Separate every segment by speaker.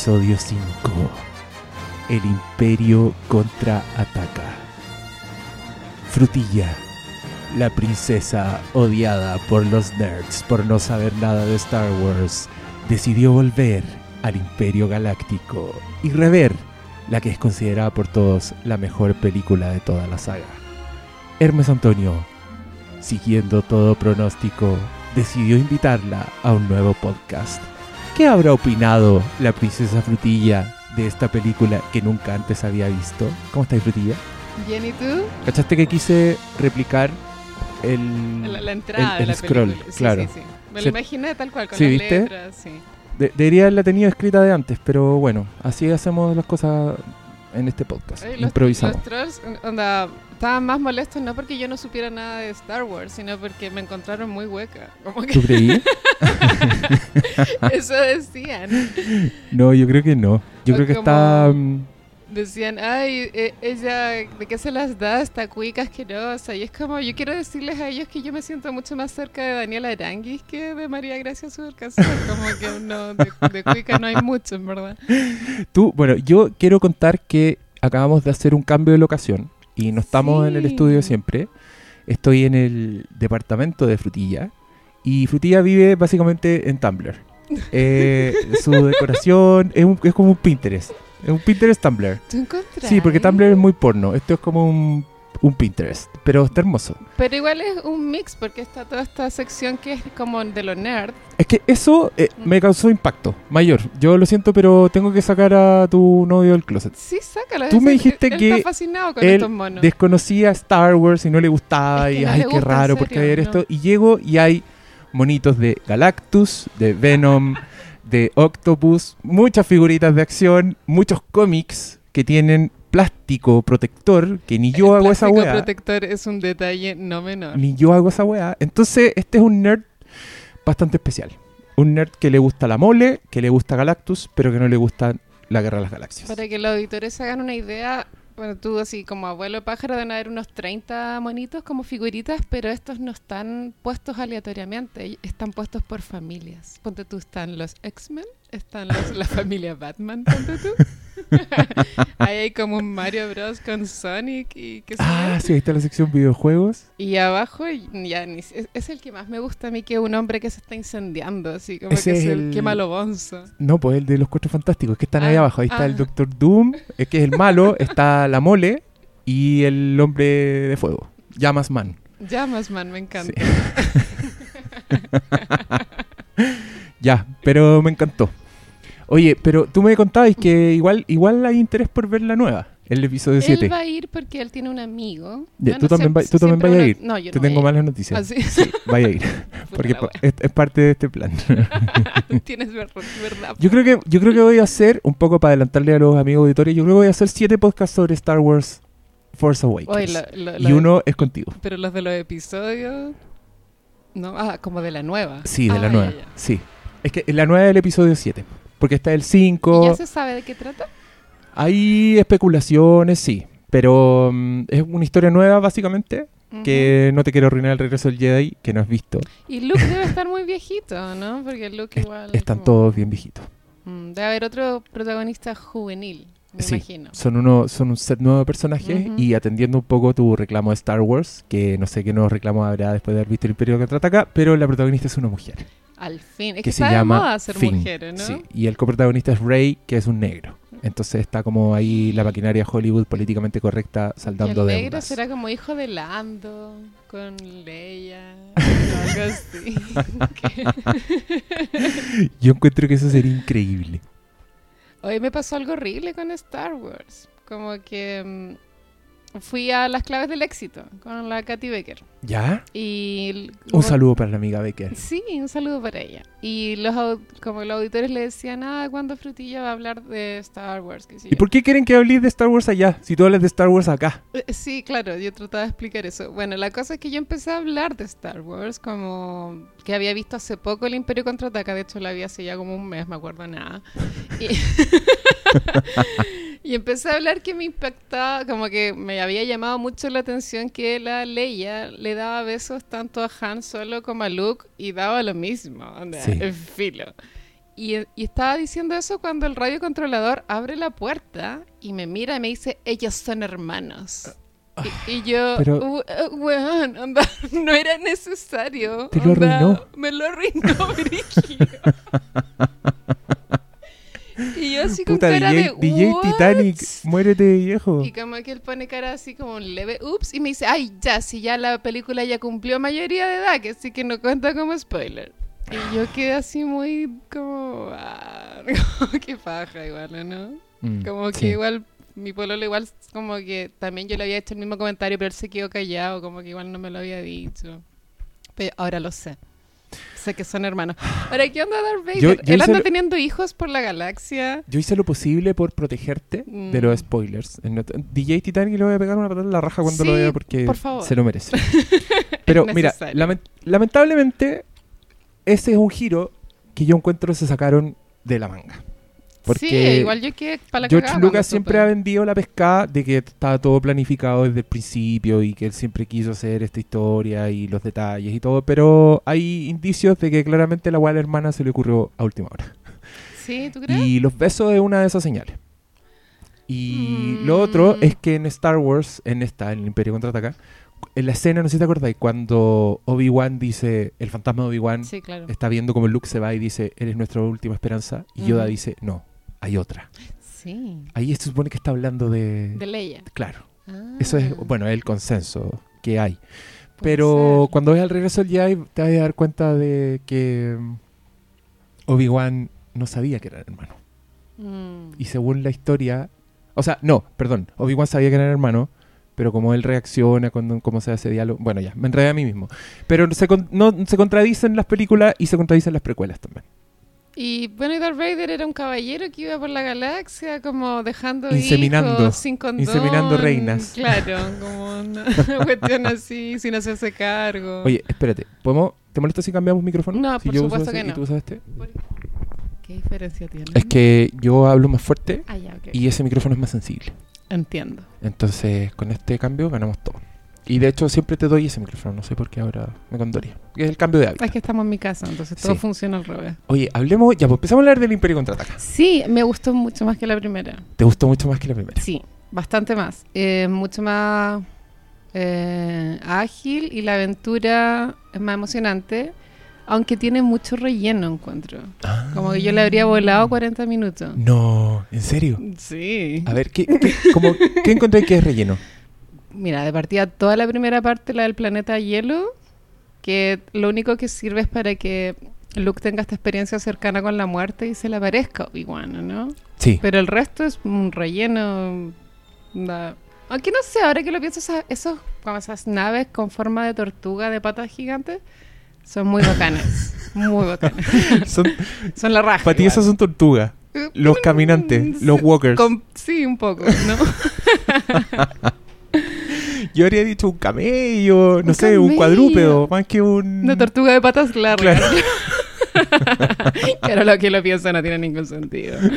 Speaker 1: Episodio 5. El Imperio contraataca. Frutilla, la princesa odiada por los nerds por no saber nada de Star Wars, decidió volver al Imperio Galáctico y rever la que es considerada por todos la mejor película de toda la saga. Hermes Antonio, siguiendo todo pronóstico, decidió invitarla a un nuevo podcast. ¿Qué habrá opinado la princesa Frutilla de esta película que nunca antes había visto? ¿Cómo estáis, Frutilla?
Speaker 2: Bien, ¿y tú?
Speaker 1: ¿Cachaste que quise replicar el,
Speaker 2: La, la entrada
Speaker 1: el-
Speaker 2: de
Speaker 1: el
Speaker 2: la
Speaker 1: scroll,
Speaker 2: película. Sí,
Speaker 1: claro.
Speaker 2: sí, sí. Me lo imaginé tal cual, con
Speaker 1: Sí,
Speaker 2: las
Speaker 1: ¿viste?
Speaker 2: letras, sí.
Speaker 1: De- debería haberla tenido escrita de antes, pero bueno, así hacemos las cosas en este podcast.
Speaker 2: Oye, los,
Speaker 1: Improvisamos.
Speaker 2: los trolls, onda, estaban más molestos no porque yo no supiera nada de Star Wars, sino porque me encontraron muy hueca. Como que
Speaker 1: ¿Tú creí?
Speaker 2: eso decían.
Speaker 1: no, yo creo que no. Yo
Speaker 2: O
Speaker 1: creo que está... mm,
Speaker 2: Decían, ay, e- ella, ¿de qué se las da esta cuica asquerosa? Y es como, yo quiero decirles a ellos que yo me siento mucho más cerca de Daniela Aranguis que de María Gracia Subercasol. Como que no, de, de cuica no hay mucho, en verdad.
Speaker 1: Tú, bueno, yo quiero contar que acabamos de hacer un cambio de locación y no estamos en el estudio siempre. Estoy en el departamento de Frutilla y Frutilla vive básicamente en Tumblr. Eh, su decoración es, un- es como un Pinterest. Es un Pinterest Tumblr.
Speaker 2: ¿Tú?
Speaker 1: Sí, porque Tumblr es muy porno. Esto es como un, un Pinterest, pero está hermoso.
Speaker 2: Pero igual es un mix, porque está toda esta sección que es como de lo nerd.
Speaker 1: Es que eso eh, me causó impacto mayor. Yo lo siento, pero tengo que sacar a tu novio del closet.
Speaker 2: Sí, sácala.
Speaker 1: Tú me
Speaker 2: Él-
Speaker 1: dijiste
Speaker 2: él
Speaker 1: que
Speaker 2: está fascinado con
Speaker 1: él
Speaker 2: estos monos.
Speaker 1: Desconocía Star Wars y no le gustaba
Speaker 2: Es que
Speaker 1: y
Speaker 2: no
Speaker 1: ay, qué raro, porque
Speaker 2: no.
Speaker 1: esto. Y llego y hay monitos de Galactus, de Venom, de Octopus, muchas figuritas de acción, muchos cómics que tienen plástico protector, que ni yo
Speaker 2: El
Speaker 1: hago esa
Speaker 2: plástico
Speaker 1: weá.
Speaker 2: protector es un detalle no menor.
Speaker 1: Ni yo hago esa weá. Entonces, este es un nerd bastante especial. Un nerd que le gusta la mole, que le gusta Galactus, pero que no le gusta la guerra de las galaxias.
Speaker 2: Para que los auditores se hagan una idea, bueno, tú así como abuelo pájaro deben haber unos 30 monitos como figuritas, pero estos no están puestos aleatoriamente, están puestos por familias. Ponte tú, están los X-Men, están los- la familia Batman, ponte tú. Ahí hay como un Mario Bros. con Sonic y qué sé.
Speaker 1: Ah, sí, ahí está la sección videojuegos.
Speaker 2: Y abajo, ya ni, es, es el que más me gusta a mí, que es un hombre que se está incendiando, así como
Speaker 1: Ese
Speaker 2: que
Speaker 1: es
Speaker 2: es el, que malo bonzo.
Speaker 1: No, pues el de los cuatro fantásticos, que están ahí
Speaker 2: Ah,
Speaker 1: abajo. Ahí está
Speaker 2: ah.
Speaker 1: el Doctor Doom, eh, que es el malo, está la mole y el hombre de fuego, Llamas Man.
Speaker 2: Llamas, man, me encanta.
Speaker 1: Ya, pero me encantó. Oye, pero tú me contabas que igual, igual hay interés por ver la nueva, el episodio 7.
Speaker 2: Él va a ir porque él tiene un amigo.
Speaker 1: Ya,
Speaker 2: Bueno,
Speaker 1: tú también, va- tú también vayas a ir.
Speaker 2: No, yo
Speaker 1: Te
Speaker 2: no
Speaker 1: tengo malas noticias.
Speaker 2: ¿Ah, sí?
Speaker 1: Sí, vaya a ir. porque es, es parte de este plan.
Speaker 2: Tienes ver- verdad.
Speaker 1: Yo creo que yo creo que voy a hacer un poco para adelantarle a los amigos auditores. Yo creo que voy a hacer siete podcasts sobre Star Wars Force Awakens.
Speaker 2: Oye, lo- lo-
Speaker 1: y
Speaker 2: lo-
Speaker 1: uno es contigo.
Speaker 2: Pero los de los episodios. No, ah, como de la nueva.
Speaker 1: Sí, de
Speaker 2: Ah,
Speaker 1: la
Speaker 2: ya,
Speaker 1: nueva.
Speaker 2: ya.
Speaker 1: Sí. Es que la nueva es el episodio 7. Porque está el
Speaker 2: ¿Y
Speaker 1: 5.
Speaker 2: ya se sabe de qué trata?
Speaker 1: Hay especulaciones, sí. Pero mm, es una historia nueva, básicamente. Que no te quiero arruinar el regreso del Jedi, que no has visto.
Speaker 2: Y Luke debe estar muy viejito, ¿no? Porque Luke
Speaker 1: Es-
Speaker 2: igual.
Speaker 1: están
Speaker 2: como-
Speaker 1: todos bien viejitos.
Speaker 2: Mm, Debe haber otro protagonista juvenil, me
Speaker 1: Sí.
Speaker 2: imagino.
Speaker 1: Son, uno, son un set nuevo de personajes y atendiendo un poco tu reclamo de Star Wars, que no sé qué nuevos reclamos habrá después de haber visto el Imperio Contraataca, pero la protagonista es una mujer.
Speaker 2: Al fin. Es que,
Speaker 1: que se llama
Speaker 2: moda ser
Speaker 1: Finn.
Speaker 2: mujeres, ¿no?
Speaker 1: Sí, y el coprotagonista es Rey, que es un negro. Entonces está como ahí la maquinaria Hollywood políticamente correcta saldando
Speaker 2: el
Speaker 1: de
Speaker 2: negro será como hijo de Lando con Leia algo así.
Speaker 1: Yo encuentro que eso sería increíble.
Speaker 2: Hoy me pasó algo horrible con Star Wars. Como que mm, fui a las claves del éxito con la Katy Becker.
Speaker 1: ¿Ya?
Speaker 2: Y
Speaker 1: Un saludo para la amiga Becker.
Speaker 2: Sí, un saludo para ella. Y los como los auditores le decían, ah, ¿cuándo Frutilla va a hablar de Star Wars? ¿Qué
Speaker 1: ¿Y por qué quieren que hables de Star Wars allá? Si tú hablas de Star Wars acá.
Speaker 2: Eh, Sí, claro, yo trataba de explicar eso. Bueno, la cosa es que yo empecé a hablar de Star Wars, como que había visto hace poco el Imperio Contraataca, de hecho la vi hace ya como un mes, me acuerdo nada. Y, y empecé a hablar que me impactaba, como que me había llamado mucho la atención que la Leia le daba besos tanto a Han Solo como a Luke y daba lo mismo, onda,
Speaker 1: Sí.
Speaker 2: el filo. Y, y estaba diciendo eso cuando el radiocontrolador abre la puerta y me mira y me dice, ellos son hermanos. Y, y yo,
Speaker 1: Pero-
Speaker 2: "Uh, uh, weón, onda, no era necesario.
Speaker 1: Te lo arruinó.
Speaker 2: Me lo arruinó, brígido. y yo así con
Speaker 1: Puta,
Speaker 2: cara
Speaker 1: DJ,
Speaker 2: de,
Speaker 1: DJ
Speaker 2: "What?".
Speaker 1: Titanic, muérete viejo.
Speaker 2: Y como que él pone cara así como un leve ups y me dice, ay, ya, si ya la película ya cumplió mayoría de edad, que sí que no cuenta como spoiler. Y yo quedé así muy como, ah, como que paja igual, ¿no?
Speaker 1: Mm,
Speaker 2: Como que
Speaker 1: sí.
Speaker 2: igual, mi pololo igual, como que también yo le había hecho el mismo comentario, pero él se quedó callado, como que igual no me lo había dicho. Pero ahora lo sé. Sé que son hermanos. Ahora, ¿qué onda Darth Vader?
Speaker 1: Yo- yo
Speaker 2: él
Speaker 1: hice
Speaker 2: anda
Speaker 1: lo-
Speaker 2: teniendo hijos por la galaxia.
Speaker 1: Yo hice lo posible por protegerte de
Speaker 2: Mm.
Speaker 1: los spoilers. En not- DJ Titanic le voy a pegar una patada en la raja cuando lo vea porque
Speaker 2: por favor.
Speaker 1: se lo merece. Pero mira, lament- lamentablemente, ese es un giro que yo encuentro se sacaron de la manga. Porque
Speaker 2: sí, igual yo que para la
Speaker 1: George
Speaker 2: cagada
Speaker 1: Lucas siempre ha vendido la pescada de que estaba todo planificado desde el principio y que él siempre quiso hacer esta historia y los detalles y todo, pero hay indicios de que claramente la la hermana se le ocurrió a última hora.
Speaker 2: Sí, ¿tú crees?
Speaker 1: Y los besos es una de esas señales. Y
Speaker 2: Mm.
Speaker 1: lo otro es que en Star Wars, en esta, en el Imperio Contraataca, en la escena, no sé si te acordáis, cuando Obi-Wan dice, el fantasma de Obi-Wan
Speaker 2: Sí, claro.
Speaker 1: está viendo como Luke se va y dice, eres nuestra última esperanza, y Yoda dice, no, hay otra.
Speaker 2: Sí.
Speaker 1: Ahí se supone que está hablando de...
Speaker 2: De Leia.
Speaker 1: Claro,
Speaker 2: Ah,
Speaker 1: eso es, bueno, es el consenso que hay. Pero
Speaker 2: ser.
Speaker 1: cuando ves al regreso del Jedi, te vas a dar cuenta de que Obi-Wan no sabía que eran hermanos.
Speaker 2: Mm.
Speaker 1: Y según la historia. O sea, no, perdón. Obi-Wan sabía que eran hermanos. Pero como él reacciona cuando cómo se hace diálogo. Bueno, ya, me enredé a mí mismo. Pero se, con- no, se contradicen las películas y se contradicen las precuelas también.
Speaker 2: Y bueno, Darth Vader era un caballero que iba por la galaxia como dejando
Speaker 1: Inseminando.
Speaker 2: hijos sin condón.
Speaker 1: Inseminando reinas.
Speaker 2: Claro, como una cuestión así, sin hacerse cargo.
Speaker 1: Oye, espérate. ¿podemos, ¿Te molesta si cambiamos micrófono?
Speaker 2: No,
Speaker 1: si
Speaker 2: por
Speaker 1: yo uso
Speaker 2: supuesto
Speaker 1: ese
Speaker 2: que
Speaker 1: y
Speaker 2: no.
Speaker 1: tú usas este.
Speaker 2: ¿Qué diferencia tiene?
Speaker 1: Es que yo hablo más fuerte
Speaker 2: Ah, ya,
Speaker 1: y ese micrófono es más sensible.
Speaker 2: Entiendo.
Speaker 1: Entonces, con este cambio ganamos todo. Y de hecho, siempre te doy ese micrófono. No sé por qué ahora me condoría. Es el cambio de hábito.
Speaker 2: Es que estamos en mi casa, entonces todo
Speaker 1: Sí.
Speaker 2: funciona al revés.
Speaker 1: Oye, hablemos. Ya, pues empezamos a hablar del Imperio Contraataca.
Speaker 2: Sí, me gustó mucho más que la primera.
Speaker 1: ¿Te gustó mucho más que la primera?
Speaker 2: Sí, bastante más. Eh, mucho más eh, ágil y la aventura es más emocionante, aunque tiene mucho relleno, encuentro. Como que yo le habría volado 40 minutos.
Speaker 1: No, ¿en serio?
Speaker 2: Sí.
Speaker 1: A ver, ¿qué, qué, como, ¿qué encontré que es relleno?
Speaker 2: Mira, de partida toda la primera parte, la del planeta hielo, que lo único que sirve es para que Luke tenga esta experiencia cercana con la muerte y se le aparezca Obi-Wan, ¿no?
Speaker 1: Sí.
Speaker 2: Pero el resto es un relleno. da- Aunque no sé, ahora que lo pienso, esa- esos, como esas naves con forma de tortuga de patas gigantes son muy bacanas. muy bacanas.
Speaker 1: Son,
Speaker 2: Son la raja.
Speaker 1: para ti esas son tortugas. Los caminantes, los walkers.
Speaker 2: con- sí, un poco, ¿no?
Speaker 1: Yo habría dicho un camello, no sé, un cuadrúpedo, más que un...
Speaker 2: Una tortuga de patas largas.
Speaker 1: Claro.
Speaker 2: Pero lo que lo pienso no tiene ningún sentido.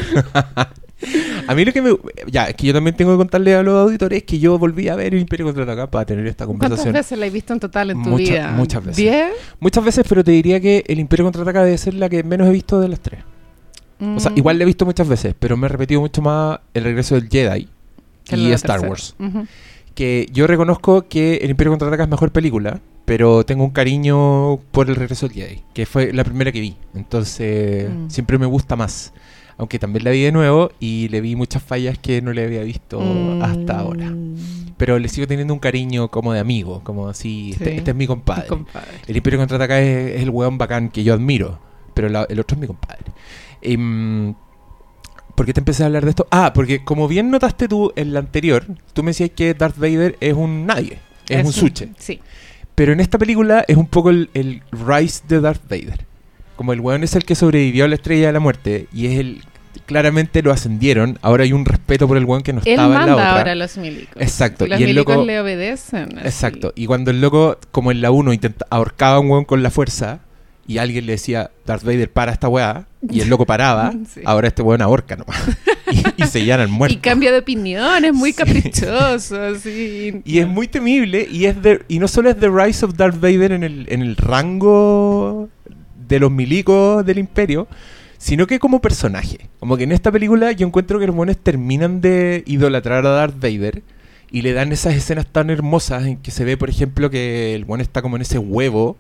Speaker 1: A mí lo que me... Ya, es que yo también tengo que contarle a los auditores que yo volví a ver el Imperio Contraataca para tener esta
Speaker 2: ¿Cuántas
Speaker 1: conversación.
Speaker 2: veces la has visto en total en tu vida?
Speaker 1: muchas veces.
Speaker 2: ¿Diez?
Speaker 1: Muchas veces, pero te diría que el Imperio Contraataca debe ser la que menos he visto de las tres. O sea,
Speaker 2: Mm.
Speaker 1: igual la he visto muchas veces, pero me he repetido mucho más El regreso del Jedi
Speaker 2: Que
Speaker 1: y Star
Speaker 2: tercera.
Speaker 1: Wars.
Speaker 2: Ujú.
Speaker 1: Que yo reconozco que El Imperio Contraataca es mejor película, pero tengo un cariño por El regreso del Jedi, que fue la primera que vi. Entonces,
Speaker 2: Mm.
Speaker 1: siempre me gusta más. Aunque también la vi de nuevo y le vi muchas fallas que no le había visto hasta ahora.
Speaker 2: Mm.
Speaker 1: Pero le sigo teniendo un cariño como de amigo, como así, este,
Speaker 2: Sí.
Speaker 1: este es mi compadre.
Speaker 2: Compadre.
Speaker 1: El Imperio Contraataca es, es el weón bacán que yo admiro, pero la- el otro es mi compadre. Em, ¿Por qué te empecé a hablar de esto? Ah, porque como bien notaste tú en la anterior, tú me decías que Darth Vader es un nadie, es, un suche.
Speaker 2: Sí.
Speaker 1: Pero en esta película es un poco el, el rise de Darth Vader. Como el weón es el que sobrevivió a la estrella de la muerte y es el... Claramente lo ascendieron, ahora hay un respeto por el weón que no
Speaker 2: Él
Speaker 1: estaba en la
Speaker 2: manda
Speaker 1: otra.
Speaker 2: ahora a los milicos.
Speaker 1: Exacto,
Speaker 2: Los
Speaker 1: y el
Speaker 2: milicos
Speaker 1: loco...
Speaker 2: le obedecen. así.
Speaker 1: Exacto. Y cuando el loco, como en la 1, intenta ahorcaba a un weón con la fuerza y alguien le decía, Darth Vader, para esta weá, y el loco paraba,
Speaker 2: Sí.
Speaker 1: ahora este weón ahorca nomás. y, y se llena el muerto.
Speaker 2: Y cambia de opinión, es muy
Speaker 1: Sí.
Speaker 2: caprichoso. así.
Speaker 1: Y es muy temible, y es de- y no solo es The Rise of Darth Vader en el, en el rango de los milicos del imperio, sino que como personaje. Como que en esta película yo encuentro que los buenos terminan de idolatrar a Darth Vader y le dan esas escenas tan hermosas en que se ve, por ejemplo, que el bueno está como en ese huevo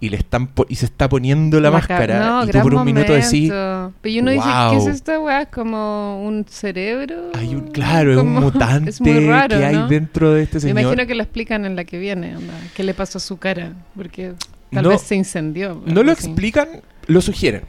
Speaker 1: y le están y se está poniendo la, máscara
Speaker 2: No,
Speaker 1: y tú por un minuto decís,
Speaker 2: momento. Pero uno dice, ¿qué
Speaker 1: "Wow".
Speaker 2: es esta weá? ¿Es como un cerebro?
Speaker 1: hay un claro, es un
Speaker 2: Como-
Speaker 1: mutante
Speaker 2: es muy raro,
Speaker 1: que hay
Speaker 2: ¿no?
Speaker 1: dentro de este
Speaker 2: Me
Speaker 1: señor.
Speaker 2: imagino que lo explican en la que viene, onda, ¿Qué le pasó a su cara? Porque tal
Speaker 1: No-
Speaker 2: vez se incendió.
Speaker 1: No lo
Speaker 2: así.
Speaker 1: explican, lo sugieren,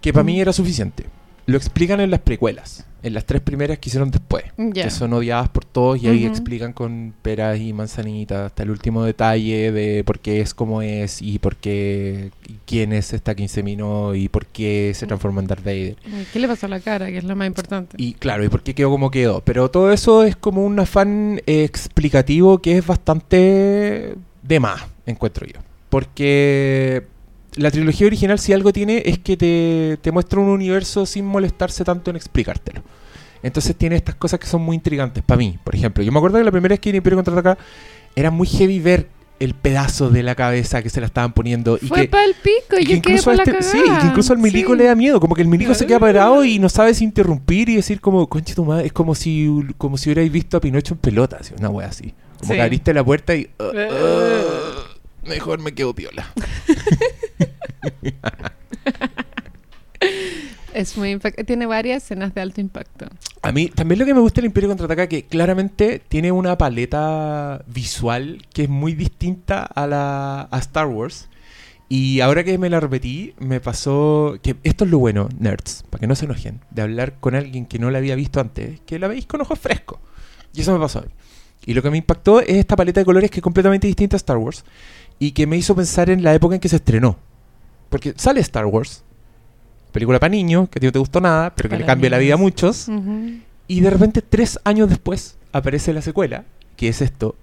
Speaker 1: que para mí
Speaker 2: Mm.
Speaker 1: era suficiente. Lo explican en las precuelas, en las tres primeras que hicieron después,
Speaker 2: Ya.
Speaker 1: que son odiadas por todos y ahí explican con peras y manzanitas hasta el último detalle de por qué es como es y por qué y quién es esta que inseminó y por qué se transformó en Darth Vader.
Speaker 2: ¿Qué le pasó a la cara? Que es lo más importante.
Speaker 1: Y claro, y por qué quedó como quedó. Pero todo eso es como un afán eh, explicativo que es bastante de más, encuentro yo. Porque la trilogía original, si algo tiene, es que te, te muestra un universo sin molestarse tanto en explicártelo. Entonces tiene estas cosas que son muy intrigantes para mí. Por ejemplo, yo me acuerdo que la primera vez que vi Imperio Contraataca era muy heavy ver el pedazo de la cabeza que se la estaban poniendo. y
Speaker 2: Fue
Speaker 1: que,
Speaker 2: para el pico,
Speaker 1: y
Speaker 2: yo
Speaker 1: incluso
Speaker 2: la
Speaker 1: este-
Speaker 2: cagada.
Speaker 1: sí, y que incluso al milico
Speaker 2: Sí.
Speaker 1: le da miedo, como que el milico se queda parado y no sabe si interrumpir y decir como, conche tu madre, es como si como si hubierais visto a Pinocho en pelota, así, una wea así. Como
Speaker 2: Sí.
Speaker 1: que abriste la puerta y uh,
Speaker 2: Eh.
Speaker 1: uh, mejor me quedo piola.
Speaker 2: Es muy impact- Tiene varias escenas de alto impacto.
Speaker 1: A mí también lo que me gusta del Imperio Contraataca que claramente tiene una paleta visual que es muy distinta a la a Star Wars. Y ahora que me la repetí, me pasó que esto es lo bueno, nerds, para que no se enojen, de hablar con alguien que no la había visto antes, que la veis con ojos frescos. Y eso me pasó a mí. Y lo que me impactó es esta paleta de colores que es completamente distinta a Star Wars y que me hizo pensar en la época en que se estrenó. Porque sale Star Wars, película para niños, que a ti no te gustó nada, pero que le cambia la vida a muchos. Y de repente, tres años después, aparece la secuela, que es esto.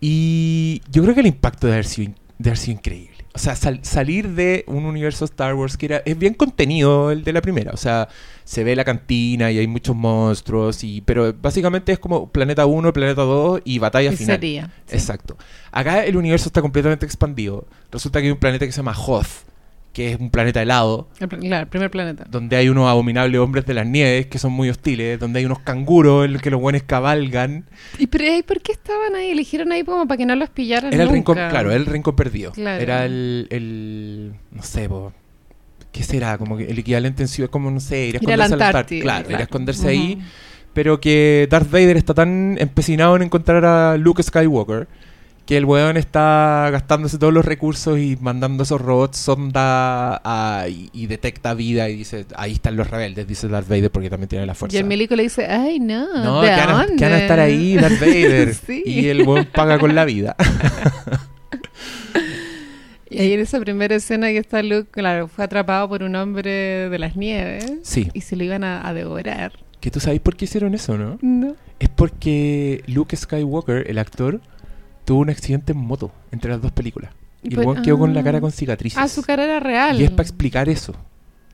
Speaker 1: Y yo creo que el impacto de haber sido, de haber sido increíble. O sea, sal- salir de un universo Star Wars que era, es bien contenido el de la primera. O sea, se ve la cantina y hay muchos monstruos. y Pero básicamente es como Planeta 1, Planeta 2 y batalla
Speaker 2: Y
Speaker 1: final.
Speaker 2: sería. sí.
Speaker 1: Exacto. Acá el universo está completamente expandido. Resulta que hay un planeta que se llama Hoth, que es un planeta helado
Speaker 2: El, claro, el primer planeta.
Speaker 1: donde hay unos abominables hombres de las nieves que son muy hostiles, donde hay unos canguros en los que los buenos cabalgan.
Speaker 2: ¿Y pero, ¿y por qué estaban ahí? Eligieron ahí como para que no los pillaran
Speaker 1: Era el
Speaker 2: nunca.
Speaker 1: rincón, claro, era el rincón perdido.
Speaker 2: Claro.
Speaker 1: Era el, el, no sé, po, ¿qué será? Como que el equivalente en sí es como, no sé, ir a esconderse a la Antártida. Claro, ir a esconderse ahí. Pero que Darth Vader está tan empecinado en encontrar a Luke Skywalker que el weón está gastándose todos los recursos y mandando esos robots sonda a- y, y detecta vida y dice, ahí están los rebeldes, dice Darth Vader porque también tiene la fuerza.
Speaker 2: Y el milico le dice, ay, no,
Speaker 1: No,
Speaker 2: ¿de
Speaker 1: que van, a,
Speaker 2: dónde?
Speaker 1: que van a estar ahí, Darth Vader.
Speaker 2: Sí.
Speaker 1: Y el weón paga con la vida.
Speaker 2: Y ahí en esa primera escena que está Luke, claro, fue atrapado por un hombre de las nieves
Speaker 1: Sí.
Speaker 2: y se lo iban a, a devorar.
Speaker 1: Que tú sabes por qué hicieron eso, ¿no?
Speaker 2: No.
Speaker 1: Es porque Luke Skywalker, el actor, tuvo un accidente en moto entre las dos películas. Y el
Speaker 2: Pues-
Speaker 1: weón quedó con la
Speaker 2: ah.
Speaker 1: cara con cicatrices.
Speaker 2: Ah, su cara era real.
Speaker 1: Y es para explicar eso.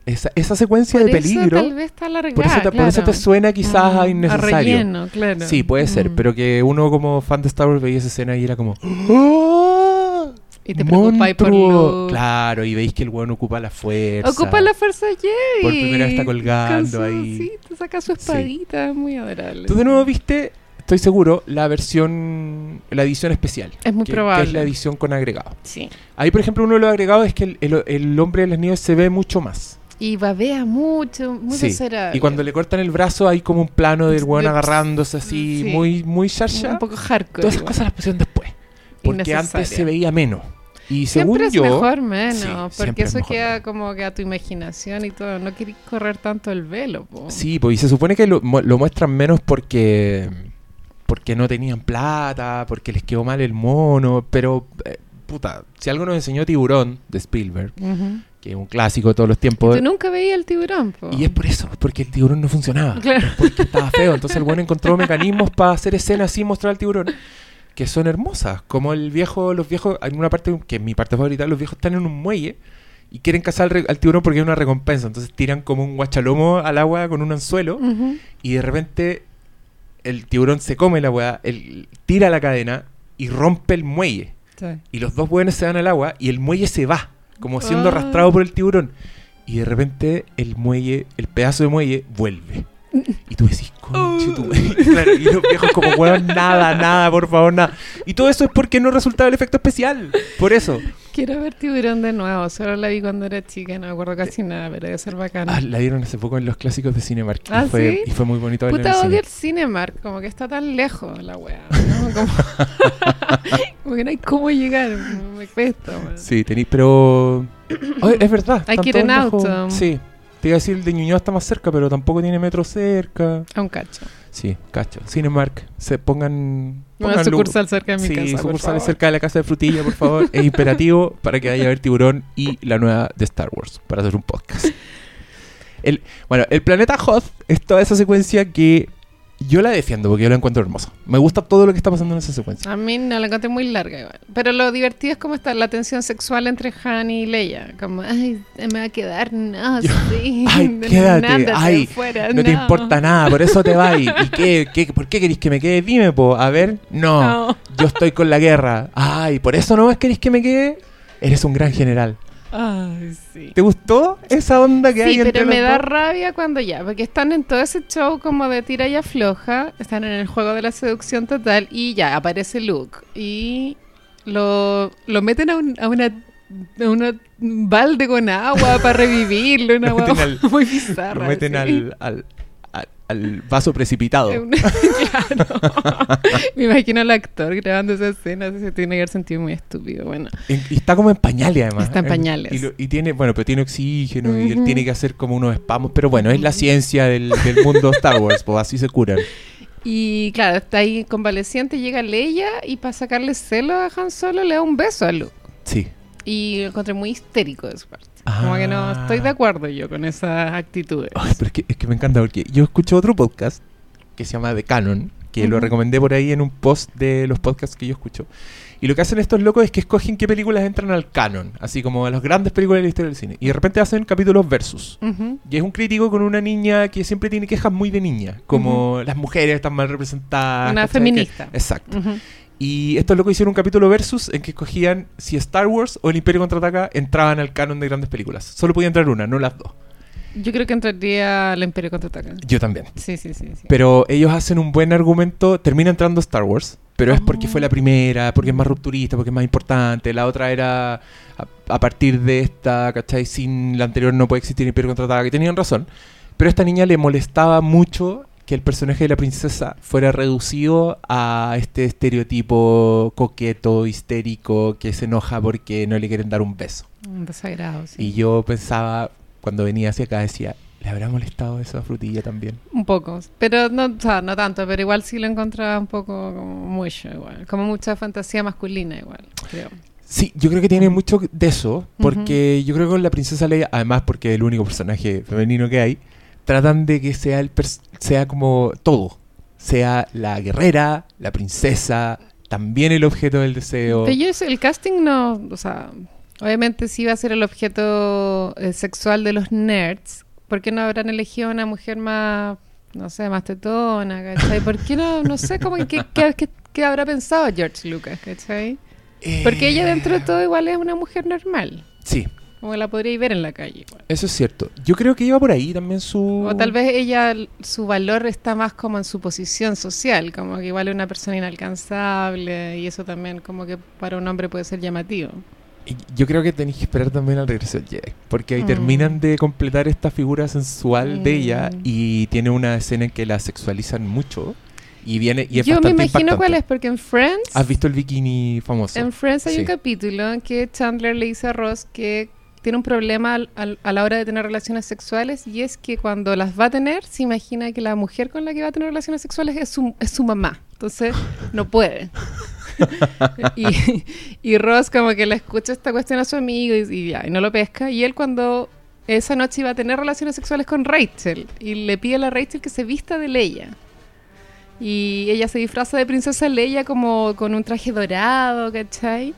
Speaker 1: Esa, esa secuencia
Speaker 2: Por
Speaker 1: de
Speaker 2: eso
Speaker 1: peligro.
Speaker 2: tal vez está
Speaker 1: por, eso te, por eso te suena quizás
Speaker 2: Mm,
Speaker 1: a innecesario.
Speaker 2: relleno, claro.
Speaker 1: Sí, puede ser,
Speaker 2: Mm.
Speaker 1: pero que uno como fan de Star Wars veía esa escena y era como ¡Ah!
Speaker 2: Y te preocupáis por. Luke.
Speaker 1: Claro, y veis que el weón ocupa la fuerza.
Speaker 2: Ocupa la fuerza Jedi.
Speaker 1: Por primera vez está colgando
Speaker 2: su-
Speaker 1: ahí.
Speaker 2: Sí, te saca su espadita, es muy adorable.
Speaker 1: Tú de nuevo viste, estoy seguro, la versión, la edición especial.
Speaker 2: Es muy
Speaker 1: que,
Speaker 2: probable.
Speaker 1: Que es la edición con agregado.
Speaker 2: Sí.
Speaker 1: Ahí, por ejemplo, uno de los agregados es que el, el- el hombre de las nieves se ve mucho más.
Speaker 2: Y babea mucho, muy
Speaker 1: Sí. Y cuando le cortan el brazo hay como un plano del weón agarrándose así,
Speaker 2: sí.
Speaker 1: muy, muy chacha.
Speaker 2: Un poco hardcore.
Speaker 1: Todas esas cosas las pusieron después. Porque antes se veía menos. Y según
Speaker 2: Siempre es
Speaker 1: yo.
Speaker 2: mejor menos,
Speaker 1: Sí,
Speaker 2: porque
Speaker 1: es
Speaker 2: eso
Speaker 1: mejor
Speaker 2: queda
Speaker 1: menos.
Speaker 2: como que a tu imaginación y todo. No querés correr tanto el velo, po.
Speaker 1: Sí, pues y se supone que lo, lo muestran menos porque porque no tenían plata, porque les quedó mal el mono, pero eh, puta, si algo nos enseñó Tiburón de Spielberg, que es un clásico de todos los tiempos,
Speaker 2: tú nunca veías el tiburón, po.
Speaker 1: y es por eso, porque el tiburón no funcionaba,
Speaker 2: Claro.
Speaker 1: porque estaba feo, entonces el bueno encontró mecanismos para hacer escenas así y mostrar al tiburón que son hermosas, como el viejo, los viejos, hay una parte que es mi parte favorita, los viejos están en un muelle y quieren cazar al, al tiburón porque hay una recompensa, entonces tiran como un guachalomo al agua con un anzuelo y de repente el tiburón se come la weá, él tira la cadena y rompe el muelle.
Speaker 2: Sí.
Speaker 1: Y los dos buenos se van al agua y el muelle se va, como siendo
Speaker 2: Ah.
Speaker 1: arrastrado por el tiburón. y de repente el muelle, el pedazo de muelle vuelve. Y tú decís, conche tu madre". Claro, y los viejos como, weón, nada, nada, por favor, nada. Y todo eso es porque no resultaba el efecto especial. Por eso.
Speaker 2: Quiero ver Tiburón de nuevo. Solo la vi cuando era chica, no me acuerdo casi nada, pero debe ser bacana.
Speaker 1: Ah, la dieron hace poco en los clásicos de Cinemark.
Speaker 2: ¿Ah,
Speaker 1: y, fue,
Speaker 2: sí?
Speaker 1: y fue muy bonito verla en
Speaker 2: Puta
Speaker 1: el
Speaker 2: odio
Speaker 1: cine.
Speaker 2: el Cinemark, como que está tan lejos la wea. ¿no? Como, como que no hay cómo llegar, me cuesta.
Speaker 1: Sí, tenéis, pero. Es verdad.
Speaker 2: Hay que ir en auto.
Speaker 1: Sí. Te iba a decir, el de Ñuñoa está más cerca, pero tampoco tiene metro cerca.
Speaker 2: A un cacho.
Speaker 1: Sí, cacho. Cinemark, se pongan.
Speaker 2: Una
Speaker 1: pongan lu-
Speaker 2: sucursal cerca de mi
Speaker 1: sí,
Speaker 2: casa.
Speaker 1: sucursales cerca de la casa de frutilla, por favor. es imperativo para que vaya a ver Tiburón y la nueva de Star Wars para hacer un podcast. El, bueno, el planeta Hoth es toda esa secuencia que yo la defiendo porque yo la encuentro hermosa. Me gusta todo lo que está pasando en esa secuencia.
Speaker 2: A mí no la encontré muy larga igual. Pero lo divertido es como está la tensión sexual entre Han y Leia. Como, ay, me va a quedar, no,
Speaker 1: Yo-
Speaker 2: sí.
Speaker 1: Ay, quédate,
Speaker 2: ándate
Speaker 1: ay,
Speaker 2: fuera,
Speaker 1: No te importa nada, por eso te vas. ¿Y qué, qué, por qué queréis que me quede? Dime, po. A ver, no,
Speaker 2: No.
Speaker 1: yo estoy con la guerra. Ay, ¿por eso no más queréis que me quede? Eres un gran general.
Speaker 2: Ay, sí.
Speaker 1: ¿Te gustó esa onda que hay
Speaker 2: Sí,
Speaker 1: entre
Speaker 2: pero
Speaker 1: los
Speaker 2: me da
Speaker 1: dos?
Speaker 2: rabia cuando ya, porque están en todo ese show como de tira y afloja, están en el juego de la seducción total y ya aparece Luke y lo, lo meten a, un- a una a una balde con agua para revivirlo, una agua
Speaker 1: al-
Speaker 2: muy bizarra.
Speaker 1: Lo meten
Speaker 2: sí.
Speaker 1: al, al, al, vaso precipitado.
Speaker 2: Claro. Me imagino al actor grabando esa escena, se tiene que haber sentido muy estúpido. Bueno,
Speaker 1: En- y está como en pañales, además.
Speaker 2: Está en pañales.
Speaker 1: Y, lo- y tiene, bueno, pero tiene oxígeno y él tiene que hacer como unos espamos. Pero bueno, es la ciencia del, del mundo Star Wars, pues así se curan.
Speaker 2: y claro, está ahí convaleciente, llega Leia y para sacarle celo a Han Solo le da un beso a Luke.
Speaker 1: Sí.
Speaker 2: Y lo encontré muy histérico de su parte. Como que no
Speaker 1: Ah.
Speaker 2: estoy de acuerdo yo con esas actitudes.
Speaker 1: Ay, pero es que, es que me encanta porque yo escucho otro podcast que se llama The Canon, que lo
Speaker 2: Ujú.
Speaker 1: recomendé por ahí en un post de los podcasts que yo escucho. Y lo que hacen estos locos es que escogen qué películas entran al canon, así como a las grandes películas de la historia del cine. Y de repente hacen capítulos versus.
Speaker 2: Ujú.
Speaker 1: Y es un crítico con una niña que siempre tiene quejas muy de niña, como las mujeres están mal representadas.
Speaker 2: Una feminista.
Speaker 1: Que- exacto. Y estos locos hicieron un capítulo versus en que escogían si Star Wars o el Imperio Contraataca entraban al canon de grandes películas. Solo podía entrar una, no las dos.
Speaker 2: Yo creo que entraría al Imperio Contraataca.
Speaker 1: Yo también.
Speaker 2: Sí, sí, sí. sí.
Speaker 1: Pero ellos hacen un buen argumento. Termina entrando Star Wars, pero es porque fue la primera, porque es más rupturista, porque es más importante. La otra era a, a partir de esta, ¿cachai? Sin la anterior no puede existir Imperio Contraataca, que tenían razón. Pero a esta niña le molestaba mucho que el personaje de la princesa fuera reducido a este estereotipo coqueto, histérico, que se enoja porque no le quieren dar un beso.
Speaker 2: Un desagrado, sí.
Speaker 1: Y yo pensaba, cuando venía hacia acá, decía, ¿le habrá molestado eso a Frutilla también?
Speaker 2: Un poco, pero no, o sea, no tanto, pero igual sí lo encontraba un poco como mucho igual, como mucha fantasía masculina igual, creo.
Speaker 1: Sí, yo creo que tiene mucho de eso, porque yo creo que con la princesa Leia, además porque es el único personaje femenino que hay, tratan de que sea el sea como todo, sea la guerrera, la princesa, también el objeto del deseo.
Speaker 2: Pero yo eso- el casting no, o sea, obviamente sí va a ser el objeto eh, sexual de los nerds, ¿por qué no habrán elegido una mujer más, no sé, más tetona, ¿cachai? ¿Por qué no, no sé, cómo, qué, qué, qué- qué habrá pensado George Lucas, ¿cachai? Porque ella dentro de todo igual es una mujer normal,
Speaker 1: Sí,
Speaker 2: como la podríais ver en la calle.
Speaker 1: eso es cierto. Yo creo que iba por ahí también su...
Speaker 2: O tal vez ella, su valor está más como en su posición social, como que igual es una persona inalcanzable y eso también como que para un hombre puede ser llamativo.
Speaker 1: Y Yo creo que tenéis que esperar también al regreso del Jedi. Porque ahí
Speaker 2: Mm.
Speaker 1: terminan de completar esta figura sensual de ella
Speaker 2: Mm.
Speaker 1: y tiene una escena en que la sexualizan mucho. Y viene y es
Speaker 2: Yo me imagino
Speaker 1: impactante.
Speaker 2: cuál es, porque en Friends,
Speaker 1: ¿Has visto el bikini famoso?
Speaker 2: en Friends hay
Speaker 1: Sí.
Speaker 2: un capítulo en que Chandler le dice a Ross que tiene un problema al- al- a la hora de tener relaciones sexuales y es que cuando las va a tener se imagina que la mujer con la que va a tener relaciones sexuales es su, es su mamá. Entonces no puede. y, y Ross como que le escucha esta cuestión a su amigo y, y y no lo pesca. Y él cuando esa noche iba a tener relaciones sexuales con Rachel y le pide a la Rachel que se vista de Leia. Y ella se disfraza de princesa Leia como con un traje dorado, ¿cachai?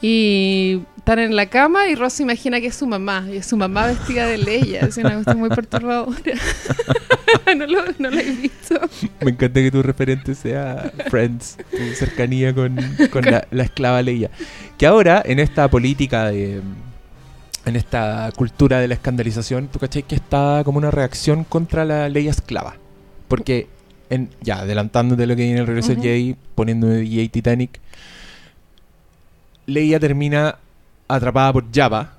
Speaker 2: Y están en la cama y Ross se imagina que es su mamá. Y es su mamá vestida de Leia. Es una cuestión muy perturbadora. no, lo, no lo he visto.
Speaker 1: Me encanta que tu referente sea Friends, tu cercanía con, con la, la esclava Leia. Que ahora, en esta política de, en esta cultura de la escandalización, tú cachai que está como una reacción contra la ley esclava. Porque, en, ya adelantándote lo que viene el regreso
Speaker 2: Ujú.
Speaker 1: de Jay, poniendo Jay Titanic, Leia termina atrapada por Jabba,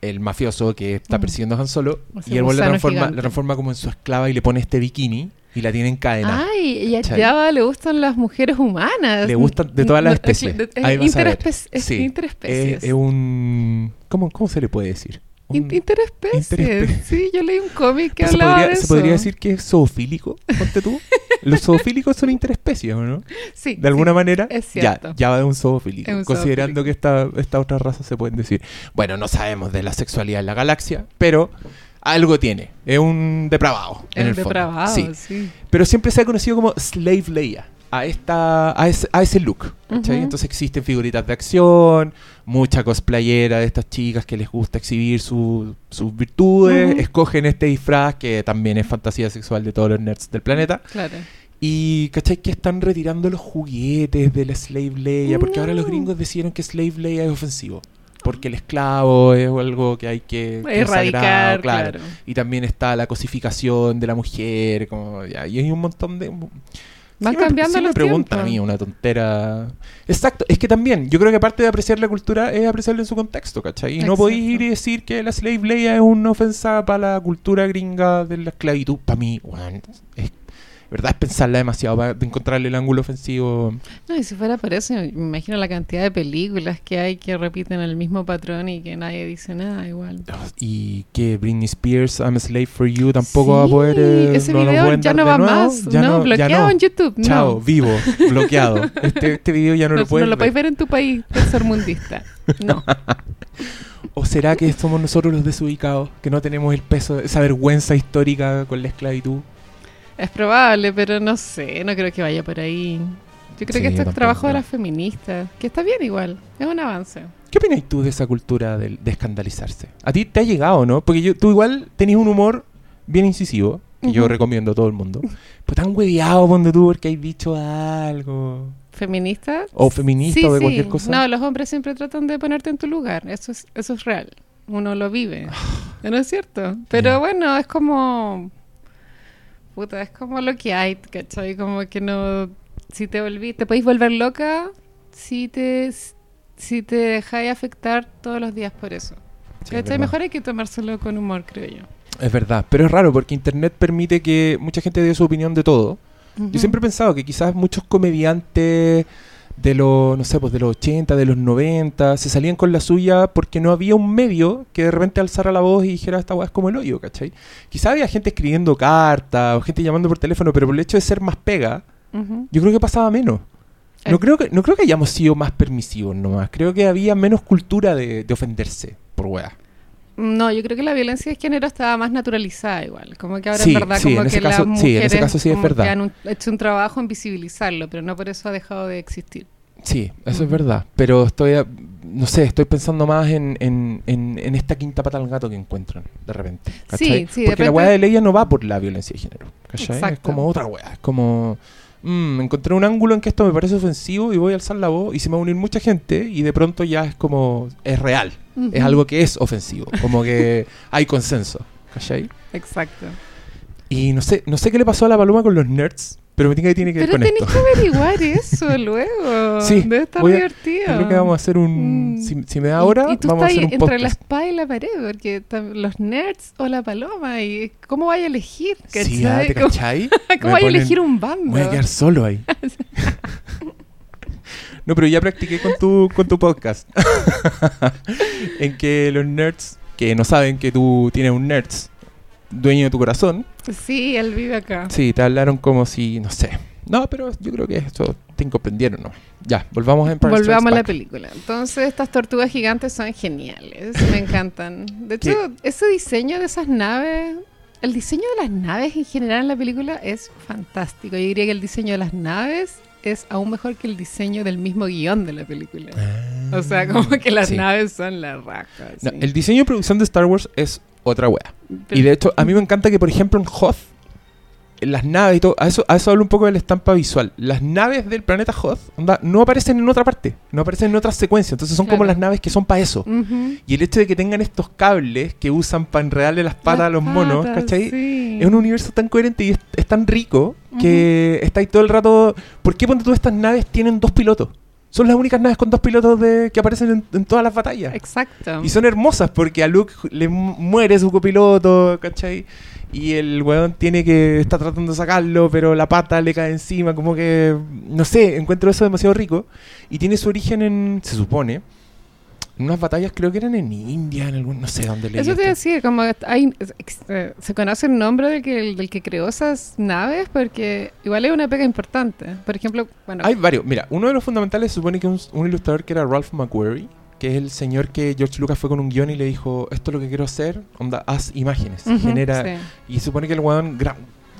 Speaker 1: el mafioso que está
Speaker 2: Ujú.
Speaker 1: persiguiendo a Han Solo,
Speaker 2: Ese
Speaker 1: y el weón la transforma,
Speaker 2: gigante.
Speaker 1: la transforma como en su esclava y le pone este bikini y la tiene encadenada.
Speaker 2: Ay, y a
Speaker 1: ¿Cachai?
Speaker 2: Java le gustan las mujeres humanas.
Speaker 1: Le gustan de todas las
Speaker 2: No,
Speaker 1: especies.
Speaker 2: Es,
Speaker 1: Ahí vas a ver.
Speaker 2: interespe- es
Speaker 1: Sí.
Speaker 2: interespecies.
Speaker 1: Es, es un... ¿cómo, ¿Cómo se le puede decir? Un-
Speaker 2: In- interespecies.
Speaker 1: Interespe-
Speaker 2: Sí, yo leí un cómic que
Speaker 1: se,
Speaker 2: hablaba
Speaker 1: podría,
Speaker 2: de
Speaker 1: se podría decir que es zoofílico, ponte tú. Los zoofílicos son interespecies, ¿o no?
Speaker 2: Sí,
Speaker 1: De alguna
Speaker 2: sí,
Speaker 1: manera,
Speaker 2: es
Speaker 1: ya,
Speaker 2: cierto.
Speaker 1: ya va de un zoofílico.
Speaker 2: Es un
Speaker 1: considerando que esta, estas otras razas se pueden decir. Bueno, no sabemos de la sexualidad en la galaxia, pero algo tiene. Es un depravado.
Speaker 2: el
Speaker 1: fondo.
Speaker 2: depravado,
Speaker 1: Sí.
Speaker 2: sí.
Speaker 1: Pero siempre se ha conocido como Slave Leia. A, esta, a, ese, a ese look.
Speaker 2: Ujú.
Speaker 1: Entonces existen figuritas de acción, mucha cosplayera de estas chicas que les gusta exhibir su- sus virtudes, escogen este disfraz que también es fantasía sexual de todos los nerds del planeta.
Speaker 2: Claro.
Speaker 1: Y ¿cachai? Que están retirando los juguetes de la Slave Leia, porque ahora los
Speaker 2: No.
Speaker 1: gringos decidieron que Slave Leia es ofensivo. Porque el esclavo es algo que hay que, que sagrado,
Speaker 2: Erradicar, claro.
Speaker 1: y también está la cosificación de la mujer, como ya, y hay un montón de...
Speaker 2: Van
Speaker 1: Sí me-
Speaker 2: cambiando
Speaker 1: sí me
Speaker 2: los
Speaker 1: preguntan a mí una tontera. Exacto, es que también, yo creo que aparte de apreciar la cultura es apreciarla en su contexto, ¿cachai? Y no podéis ir y decir que la slave Leia es una ofensa para la cultura gringa de la esclavitud. Para mí, weón, es verdad es pensarla demasiado para encontrarle el ángulo ofensivo.
Speaker 2: No, y si fuera por eso, me imagino la cantidad de películas que hay que repiten el mismo patrón y que nadie dice nada igual.
Speaker 1: Y que Britney Spears, I'm a slave for you, tampoco va a poder. eh,
Speaker 2: ese
Speaker 1: no
Speaker 2: video ya no va
Speaker 1: nuevo.
Speaker 2: más.
Speaker 1: Ya
Speaker 2: no,
Speaker 1: ya
Speaker 2: bloqueado
Speaker 1: no.
Speaker 2: en YouTube.
Speaker 1: Chao,
Speaker 2: no.
Speaker 1: vivo, bloqueado. Este, este video ya no,
Speaker 2: No,
Speaker 1: lo pueden
Speaker 2: no lo podéis ver en tu país tercermundista. No.
Speaker 1: ¿O será que somos nosotros los desubicados? Que no tenemos el peso, esa vergüenza histórica con la esclavitud.
Speaker 2: Es probable, pero no sé, no creo que vaya por ahí. Yo creo
Speaker 1: Sí,
Speaker 2: que esto
Speaker 1: yo
Speaker 2: es trabajo de las feministas, que está bien igual, es un avance.
Speaker 1: ¿Qué opinas tú de esa cultura de, de escandalizarse? A ti te ha llegado, ¿no? Porque yo, tú igual tenías un humor bien incisivo, que yo
Speaker 2: Ujú.
Speaker 1: recomiendo a todo el mundo. Pero tan hueveado, ponte tú, porque hay dicho algo.
Speaker 2: ¿Feminista?
Speaker 1: O feminista
Speaker 2: Sí,
Speaker 1: o de
Speaker 2: sí.
Speaker 1: cualquier cosa.
Speaker 2: No, los hombres siempre tratan de ponerte en tu lugar, eso es, eso es real, uno lo vive, ¿no es cierto? Pero
Speaker 1: Ya.
Speaker 2: bueno, es como... Puta, es como lo que hay, ¿cachai? Como que no... Si te volví, te podéis volver loca si te, si te dejáis afectar todos los días por eso.
Speaker 1: Sí, es
Speaker 2: ¿Cachai?
Speaker 1: verdad.
Speaker 2: Mejor hay que tomárselo con humor, creo yo.
Speaker 1: Es verdad, pero es raro porque Internet permite que mucha gente dé su opinión de todo. Yo siempre he pensado que quizás muchos comediantes de los, no sé, pues de los 80, de los 90, se salían con la suya porque no había un medio que de repente alzara la voz y dijera esta weá es como el hoyo, ¿cachai? Quizás había gente escribiendo cartas o gente llamando por teléfono, pero por el hecho de ser más pega, yo creo que pasaba menos. No
Speaker 2: Eh.
Speaker 1: creo que, no creo que hayamos sido más permisivos nomás. Creo que había menos cultura de, de ofenderse por weá.
Speaker 2: No, yo creo que la violencia de género estaba más naturalizada igual. Como que ahora
Speaker 1: Sí,
Speaker 2: en verdad
Speaker 1: sí,
Speaker 2: como
Speaker 1: en
Speaker 2: que
Speaker 1: caso-
Speaker 2: las
Speaker 1: sí, en
Speaker 2: mujeres
Speaker 1: ese caso sí es verdad.
Speaker 2: han un- hecho un trabajo en visibilizarlo, pero no por eso ha dejado de existir.
Speaker 1: Sí, eso es
Speaker 2: Ujú.
Speaker 1: verdad. Pero estoy, a- no sé, estoy pensando más en, en, en, en esta quinta pata al gato que encuentran de repente. ¿cachai?
Speaker 2: Sí, sí, de
Speaker 1: Porque la weá de Leia no va por la violencia de género. ¿cachai? Es
Speaker 2: Exacto.
Speaker 1: como otra weá. Es como, mm, encontré un ángulo en que esto me parece ofensivo y voy a alzar la voz y se me va a unir mucha gente y de pronto ya es como, es real. Es algo que es ofensivo. Como que hay consenso. ¿Cachai?
Speaker 2: Exacto.
Speaker 1: Y no sé, no sé qué le pasó a la paloma con los nerds, pero me tiene que tiene que ver
Speaker 2: Pero tenés que averiguar eso luego.
Speaker 1: Sí,
Speaker 2: Debe estar
Speaker 1: voy a-
Speaker 2: divertido.
Speaker 1: Creo que vamos a hacer un.
Speaker 2: Mm.
Speaker 1: Si, si me da hora,
Speaker 2: y, y tú
Speaker 1: vamos a
Speaker 2: estás
Speaker 1: hacer un
Speaker 2: entre
Speaker 1: podcast.
Speaker 2: la espada y la pared, porque los nerds o la paloma, y ¿cómo vaya a elegir?
Speaker 1: Sí, ah, ¿te
Speaker 2: ¿Cómo,
Speaker 1: cachai?
Speaker 2: cómo vaya a elegir un bando?
Speaker 1: Voy a quedar solo ahí. No, pero ya practiqué con tu, con tu podcast. en que los nerds que no saben que tú tienes un nerds dueño de tu corazón,
Speaker 2: Sí, él vive acá.
Speaker 1: sí, te hablaron como si, no sé. No, pero yo creo que esto te incomprendieron, ¿no? Ya, volvamos a Empire
Speaker 2: Volvamos a la película. Entonces, estas tortugas gigantes son geniales. Me encantan. De hecho, ese diseño de esas naves, el diseño de las naves en general en la película es fantástico. Yo diría que el diseño de las naves es aún mejor que el diseño del mismo guion de la película. O sea, como que las
Speaker 1: Sí.
Speaker 2: naves son la raja.
Speaker 1: No, el diseño de producción de Star Wars es otra wea.
Speaker 2: Pero-
Speaker 1: Y de hecho, a mí me encanta que, por ejemplo, en Hoth, las naves y todo, a eso, a eso hablo un poco de la estampa visual. Las naves del planeta Hoth onda, no aparecen en otra parte, no aparecen en otra secuencia, entonces son como las naves que son para eso. Y el hecho de que tengan estos cables que usan para enredarle las patas a los monos,
Speaker 2: patas,
Speaker 1: ¿cachai?
Speaker 2: sí.
Speaker 1: Es un universo tan coherente y es, es tan rico que está ahí todo el rato. ¿Por qué ponte tú estas naves tienen dos pilotos? Son las únicas naves con dos pilotos de, que aparecen en, en todas las batallas.
Speaker 2: Exacto.
Speaker 1: Y son hermosas porque a Luke le mu- muere su copiloto, ¿cachai? Y el weón tiene que está tratando de sacarlo, pero la pata le cae encima, como que no sé, encuentro eso demasiado rico y tiene su origen en se supone en unas batallas creo que eran en India, en algún no sé dónde leí
Speaker 2: Eso te decía, como hay, eh, se conoce el nombre del que, del que creó esas naves porque igual es una pega importante. Por ejemplo, bueno,
Speaker 1: Hay varios. Mira, uno de los fundamentales se supone que un, un ilustrador que era Ralph McQuarrie, que es el señor que George Lucas fue con un guion y le dijo, esto es lo que quiero hacer, onda, haz imágenes,
Speaker 2: ujú,
Speaker 1: genera...
Speaker 2: sí.
Speaker 1: Y supone que el weón, gran,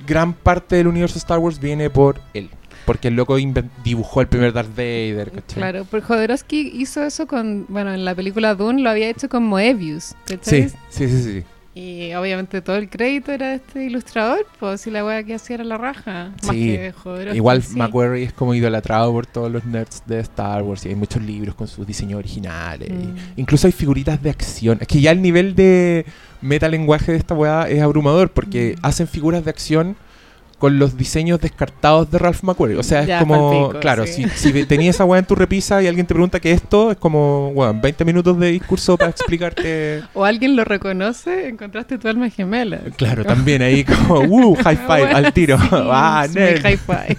Speaker 1: gran parte del universo Star Wars viene por él. Porque el loco dibujó el primer Darth Vader, ¿cachai?
Speaker 2: Claro, porque Jodorowsky hizo eso con, bueno, en la película Dune lo había hecho con Moebius, ¿cachai?
Speaker 1: Sí, sí, sí, sí.
Speaker 2: Y obviamente todo el crédito era de este ilustrador, pues si la wea que hacía era la raja. Más
Speaker 1: Sí.
Speaker 2: que Jodorowsky
Speaker 1: Igual
Speaker 2: sí.
Speaker 1: McQuarrie es como idolatrado por todos los nerds de Star Wars y hay muchos libros con sus diseños originales.
Speaker 2: Mm.
Speaker 1: incluso hay figuritas de acción. Es que ya el nivel de metalenguaje de esta weá es abrumador porque
Speaker 2: Mm.
Speaker 1: hacen figuras de acción con los diseños descartados de Ralph McQuarrie. O sea, es
Speaker 2: Ya,
Speaker 1: como, claro,
Speaker 2: sí.
Speaker 1: si, si tenías esa weá en tu repisa y alguien te pregunta qué es esto, es como, weón, 20 minutos de discurso para explicarte.
Speaker 2: O alguien lo reconoce, encontraste tu alma gemela.
Speaker 1: Claro, también ahí como, uh, high five al tiro.
Speaker 2: Sí,
Speaker 1: ah, nerd.
Speaker 2: hi-fi.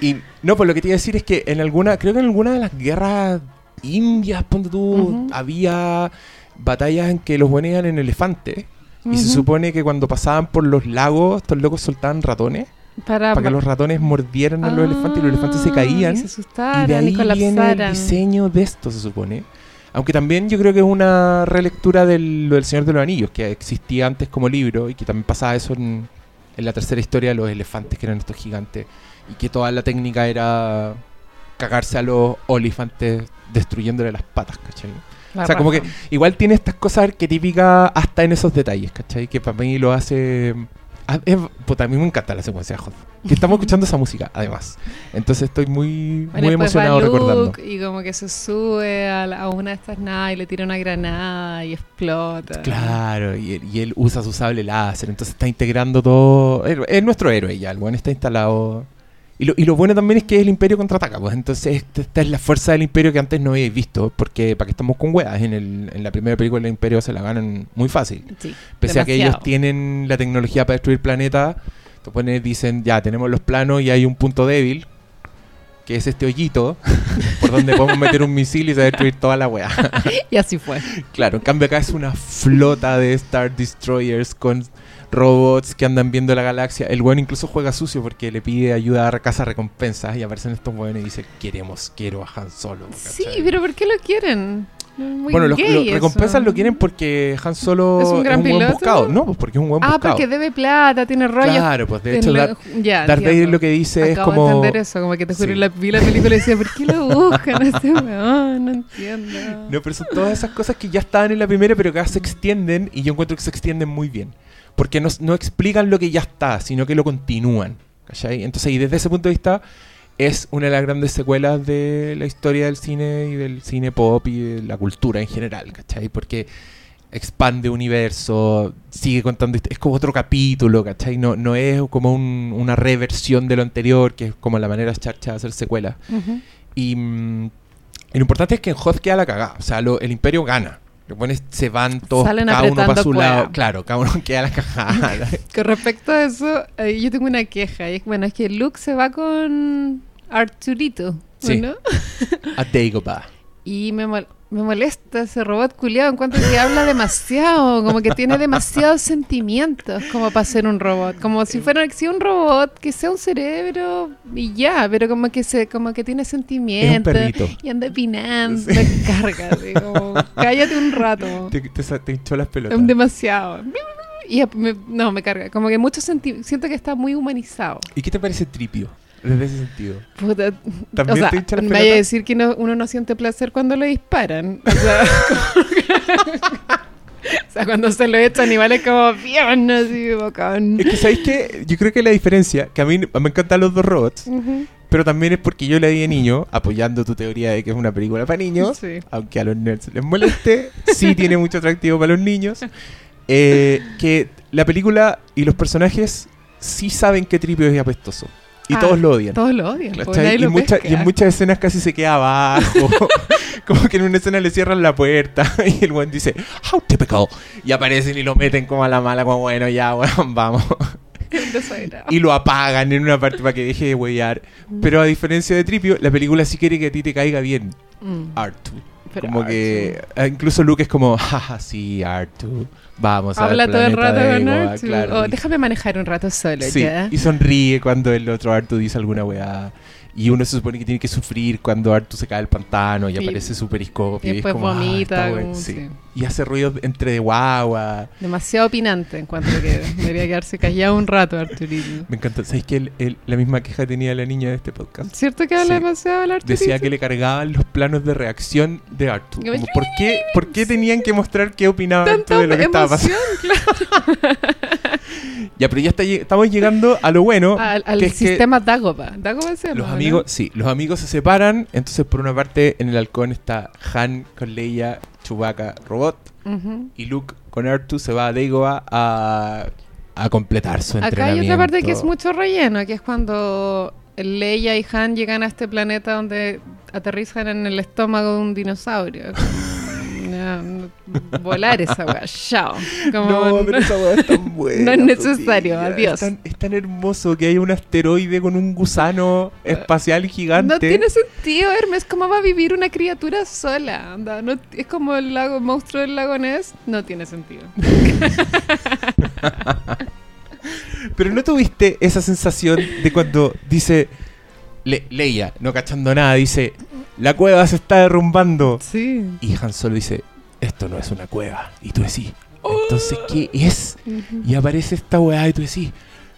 Speaker 1: Y no, pues lo que te iba a decir es que en alguna, creo que en alguna de las guerras indias, ponte tú, había batallas en que los buenos iban en elefantes. Y se supone que cuando pasaban por los lagos, estos locos soltaban ratones
Speaker 2: Para,
Speaker 1: para que los ratones mordieran a los elefantes y los elefantes se
Speaker 2: Ah,
Speaker 1: caían.
Speaker 2: Y se
Speaker 1: Y
Speaker 2: asustaran
Speaker 1: de
Speaker 2: y,
Speaker 1: ahí viene el diseño de esto, se supone. Aunque también yo creo que es una relectura del, lo del Señor de los Anillos, que existía antes como libro y que también pasaba eso en, en la tercera historia de los elefantes, que eran estos gigantes, y que toda la técnica era cagarse a los olifantes destruyéndole las patas, ¿cachai?
Speaker 2: La
Speaker 1: o sea, como que igual tiene estas cosas arquetípicas hasta en esos detalles, ¿cachai? Que para mí lo hace... ah, es- puta, a mí me encanta la secuencia de Hot. Que estamos escuchando esa música, además. Entonces estoy muy,
Speaker 2: Bueno,
Speaker 1: muy emocionado recordando.
Speaker 2: Y como que se sube a, la- a una de estas naves y le tira una granada y explota.
Speaker 1: Claro, y él, y él usa su sable láser, entonces está integrando todo. Es, es nuestro héroe ya, el buen está instalado. Y lo, y lo bueno también es que el Imperio contraataca, pues entonces esta, esta es la fuerza del Imperio que antes no habéis visto, porque para que estamos con weas, en, el, en la primera película del Imperio se la ganan muy fácil.
Speaker 2: Sí,
Speaker 1: Pese a que ellos tienen la tecnología para destruir planetas, te pones, dicen, ya tenemos los planos y hay un punto débil, que es este hoyito, por donde podemos meter un misil y se va a destruir toda la wea.
Speaker 2: Y así fue.
Speaker 1: Claro, en cambio acá es una flota de Star Destroyers con robots que andan viendo la galaxia. El buen incluso juega sucio porque le pide ayuda a casa recompensas y aparecen estos buenos y dice, queremos, quiero a Han Solo.
Speaker 2: Sí,
Speaker 1: ¿cachai?
Speaker 2: pero ¿por qué lo quieren? Es muy
Speaker 1: bueno, los, los
Speaker 2: eso.
Speaker 1: recompensas lo quieren porque Han Solo
Speaker 2: ¿Es un gran
Speaker 1: buen
Speaker 2: piloto?
Speaker 1: buscado. No, pues porque es un buen
Speaker 2: Ah,
Speaker 1: buscado.
Speaker 2: porque debe plata, tiene rollos.
Speaker 1: Claro, pues de hecho Darth, Darth Vader lo que dice es como...
Speaker 2: de entender eso, como que te juro,
Speaker 1: Sí.
Speaker 2: la, vi la película y decía, ¿por qué lo buscan a este weón? No entiendo.
Speaker 1: No, pero son todas esas cosas que ya estaban en la primera, pero que ahora se extienden y yo encuentro que se extienden muy bien. Porque no, no explican lo que ya está, sino que lo continúan. ¿cachai? Entonces, y desde ese punto de vista, es una de las grandes secuelas de la historia del cine y del cine pop y de la cultura en general, ¿cachai? Porque expande universo, sigue contando, es como otro capítulo, ¿cachai? No, no es como un- una reversión de lo anterior, que es como la manera charcha de hacer secuelas. Y, mm, lo importante es que en Hoth queda la cagada. O sea, lo- el imperio gana. Los se van todos,
Speaker 2: Salen
Speaker 1: cada uno para su lado. Claro, cada uno queda la cagada.
Speaker 2: Con respecto a eso, eh, yo tengo una queja. Y es, bueno, es que Luke se va con Arturito, ¿o
Speaker 1: Sí.
Speaker 2: ¿no?
Speaker 1: A Dagobah.
Speaker 2: Y me, me molesta ese robot culiado en cuanto que habla demasiado, como que tiene demasiados sentimientos como para ser un robot, como si fuera un robot, que sea un cerebro y ya, pero como que se como que tiene sentimientos y anda opinando, me carga, así como, cállate un rato.
Speaker 1: Te, te te hinchó las pelotas.
Speaker 2: Demasiado. Y me- no, me carga. Como que mucho siento que está muy humanizado.
Speaker 1: ¿Y qué te parece tripio? Desde ese sentido.
Speaker 2: Puta,
Speaker 1: ¿También
Speaker 2: o sea,
Speaker 1: te hincha
Speaker 2: me vaya a decir que no- uno no siente placer cuando lo disparan. O sea, O sea, cuando se lo echa animales como bien así, bacán.
Speaker 1: Es que, ¿sabéis qué? Yo creo que la diferencia, que a mí me encantan los dos robots, pero también es porque yo la vi de niño, apoyando tu teoría de que es una película para niños,
Speaker 2: Sí.
Speaker 1: aunque a los nerds les moleste, sí tiene mucho atractivo para los niños, eh, que la película y los personajes sí saben que Tripio es apestoso. Y
Speaker 2: Ah,
Speaker 1: todos lo odian.
Speaker 2: Todos lo odian.
Speaker 1: Y,
Speaker 2: lo
Speaker 1: mucha- y en muchas escenas casi se queda abajo. como que en una escena le cierran la puerta y el buen dice, How typical. Y aparecen y lo meten como a la mala, como bueno, ya, weón, vamos. Y lo apagan en una parte para que deje de huellar. Pero a diferencia de Tripio, la película sí quiere que a ti te caiga bien
Speaker 2: Mm.
Speaker 1: Artu.
Speaker 2: Pero
Speaker 1: como
Speaker 2: Artu.
Speaker 1: que eh, incluso Luke es como, jaja, sí, Artu. Vamos a
Speaker 2: Habla todo el rato con
Speaker 1: Artu.
Speaker 2: Artu.
Speaker 1: Claro.
Speaker 2: Oh, déjame manejar un rato solo,
Speaker 1: Sí,
Speaker 2: ¿ya?
Speaker 1: y sonríe cuando el otro Artu dice alguna weá. Y uno se supone que tiene que sufrir cuando Artu se cae al pantano y,
Speaker 2: Y-
Speaker 1: aparece su periscopio.
Speaker 2: y
Speaker 1: es
Speaker 2: después
Speaker 1: como, ah,
Speaker 2: vomita,
Speaker 1: bueno,
Speaker 2: como-
Speaker 1: sí.
Speaker 2: sí.
Speaker 1: Y hace ruidos entre de guagua.
Speaker 2: Demasiado opinante en cuanto a que debería quedarse callado un rato, Arturito.
Speaker 1: Me encanta. ¿Sabes que el- el- la misma queja tenía la niña de este podcast?
Speaker 2: ¿Cierto que habla
Speaker 1: Sí.
Speaker 2: demasiado el Arturito?
Speaker 1: Decía que le cargaban los planos de reacción de Artu.
Speaker 2: Como,
Speaker 1: ¿por, qué, ¿Por qué tenían que mostrar qué opinaba Artu de lo que estaba pasando?
Speaker 2: emoción, claro.
Speaker 1: Ya, pero ya está, estamos llegando a lo bueno.
Speaker 2: Al, al
Speaker 1: que es que
Speaker 2: sistema Dagoba. Dagoba se llama,
Speaker 1: Los
Speaker 2: ¿no?
Speaker 1: amigos, sí, los amigos se separan. Entonces, por una parte, en el halcón está Han con Leia, Chewbacca, robot. Y Luke con Artu se va a Dagobah a, a completar su
Speaker 2: Acá hay
Speaker 1: entrenamiento.
Speaker 2: otra parte que es mucho relleno, que es cuando Leia y Han llegan a este planeta donde aterrizan en el estómago de un dinosaurio. Volar esa weá, chao. Como-
Speaker 1: No, pero esa weá es tan buena.
Speaker 2: No es necesario, adiós.
Speaker 1: Es tan, es tan hermoso que hay un asteroide con un gusano espacial gigante.
Speaker 2: No tiene sentido, Hermes. ¿Cómo va a vivir una criatura sola? Anda, no- es como el lago, monstruo del lago Ness. No tiene sentido.
Speaker 1: Pero no tuviste esa sensación de cuando dice Le- Leia, no cachando nada, dice: La cueva se está derrumbando.
Speaker 2: Sí.
Speaker 1: Y Han Solo dice: Esto no es una cueva. Y tú decís: Entonces, ¿qué es? Y aparece esta weá y tú decís,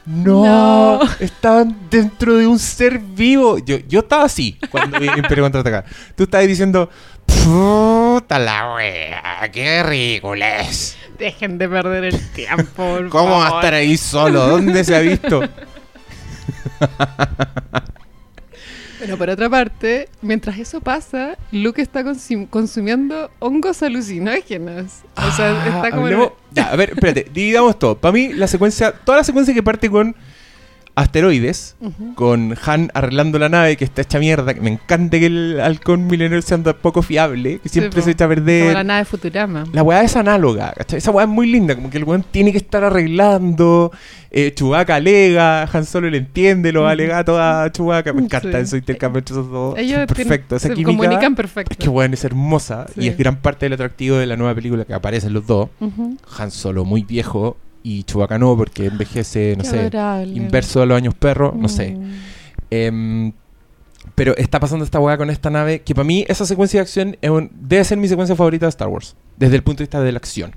Speaker 1: no,
Speaker 2: No.
Speaker 1: estaban dentro de un ser vivo. Yo, yo estaba así cuando vi Imperio Contraataca. Tú estabas diciendo, puta la weá, qué ridículo es.
Speaker 2: Dejen de perder el tiempo. por
Speaker 1: ¿Cómo va a
Speaker 2: favor.
Speaker 1: estar ahí solo? ¿Dónde se ha visto?
Speaker 2: Bueno, por otra parte, mientras eso pasa, Luke está consum- consumiendo hongos alucinógenos. O sea,
Speaker 1: Ah,
Speaker 2: está como...
Speaker 1: hablemos- Ya, a ver, espérate, dividamos todo. Para mí, la secuencia, toda la secuencia que parte con asteroides, con Han arreglando la nave que está hecha mierda. que Me encanta que el halcón milenario sea tan poco fiable, que siempre se echa a perder.
Speaker 2: Como la nave Futurama.
Speaker 1: La weá es análoga, ¿cachai? Esa weá es muy linda, como que el weón tiene que estar arreglando. Eh, Chewbacca alega, Han Solo le entiende los
Speaker 2: Ujú.
Speaker 1: alegatos a Chewbacca. Me encanta
Speaker 2: Sí.
Speaker 1: ese intercambio entre esos dos.
Speaker 2: Ellos
Speaker 1: perfecto, esa
Speaker 2: se
Speaker 1: química.
Speaker 2: comunican perfecto.
Speaker 1: Es que weón es hermosa
Speaker 2: Sí.
Speaker 1: y es gran parte del atractivo de la nueva película que aparecen los dos. Han Solo muy viejo y Chewbacca no, porque envejece, no
Speaker 2: Qué
Speaker 1: sé,
Speaker 2: adorable.
Speaker 1: inverso de los años perro, no sé.
Speaker 2: Mm.
Speaker 1: Em, pero está pasando esta weá con esta nave que para mí esa secuencia de acción es un- debe ser mi secuencia favorita de Star Wars. Desde el punto de vista de la acción.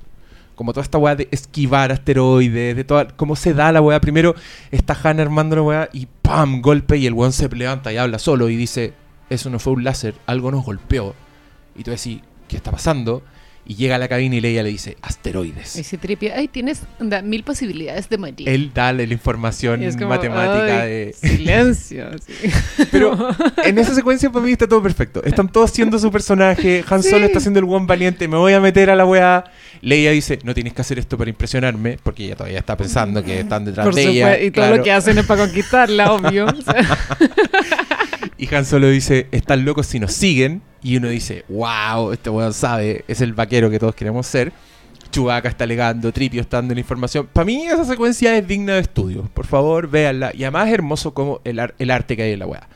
Speaker 1: Como toda esta weá de esquivar asteroides, de toda, cómo se da la weá. Primero está Han armando la weá y ¡pam! golpe y el weón se levanta y habla solo y dice, eso no fue un láser, algo nos golpeó. Y tú decís, ¿qué está pasando? Y llega a la cabina y Leia le dice, asteroides.
Speaker 2: Y si tripia, ay, tienes mil posibilidades de morir.
Speaker 1: Él da la información
Speaker 2: como,
Speaker 1: matemática de...
Speaker 2: Silencio. sí.
Speaker 1: Pero en esa secuencia para mí está todo perfecto. Están todos siendo su personaje. Han
Speaker 2: Sí.
Speaker 1: Solo está siendo el buen valiente. Me voy a meter a la weá. Leia dice, no tienes que hacer esto para impresionarme. Porque ella todavía está pensando que están detrás
Speaker 2: Por
Speaker 1: de ella.
Speaker 2: y todo lo que hacen es para conquistarla, obvio. O sea,
Speaker 1: Y Han Solo dice, están locos si nos siguen. Y uno dice, wow, este weón sabe. Es el vaquero que todos queremos ser. Chewbacca está alegando, Tripio está dando la información. Para mí esa secuencia es digna de estudio. Por favor, véanla. Y además es hermoso como el, ar- el arte que hay en la weá.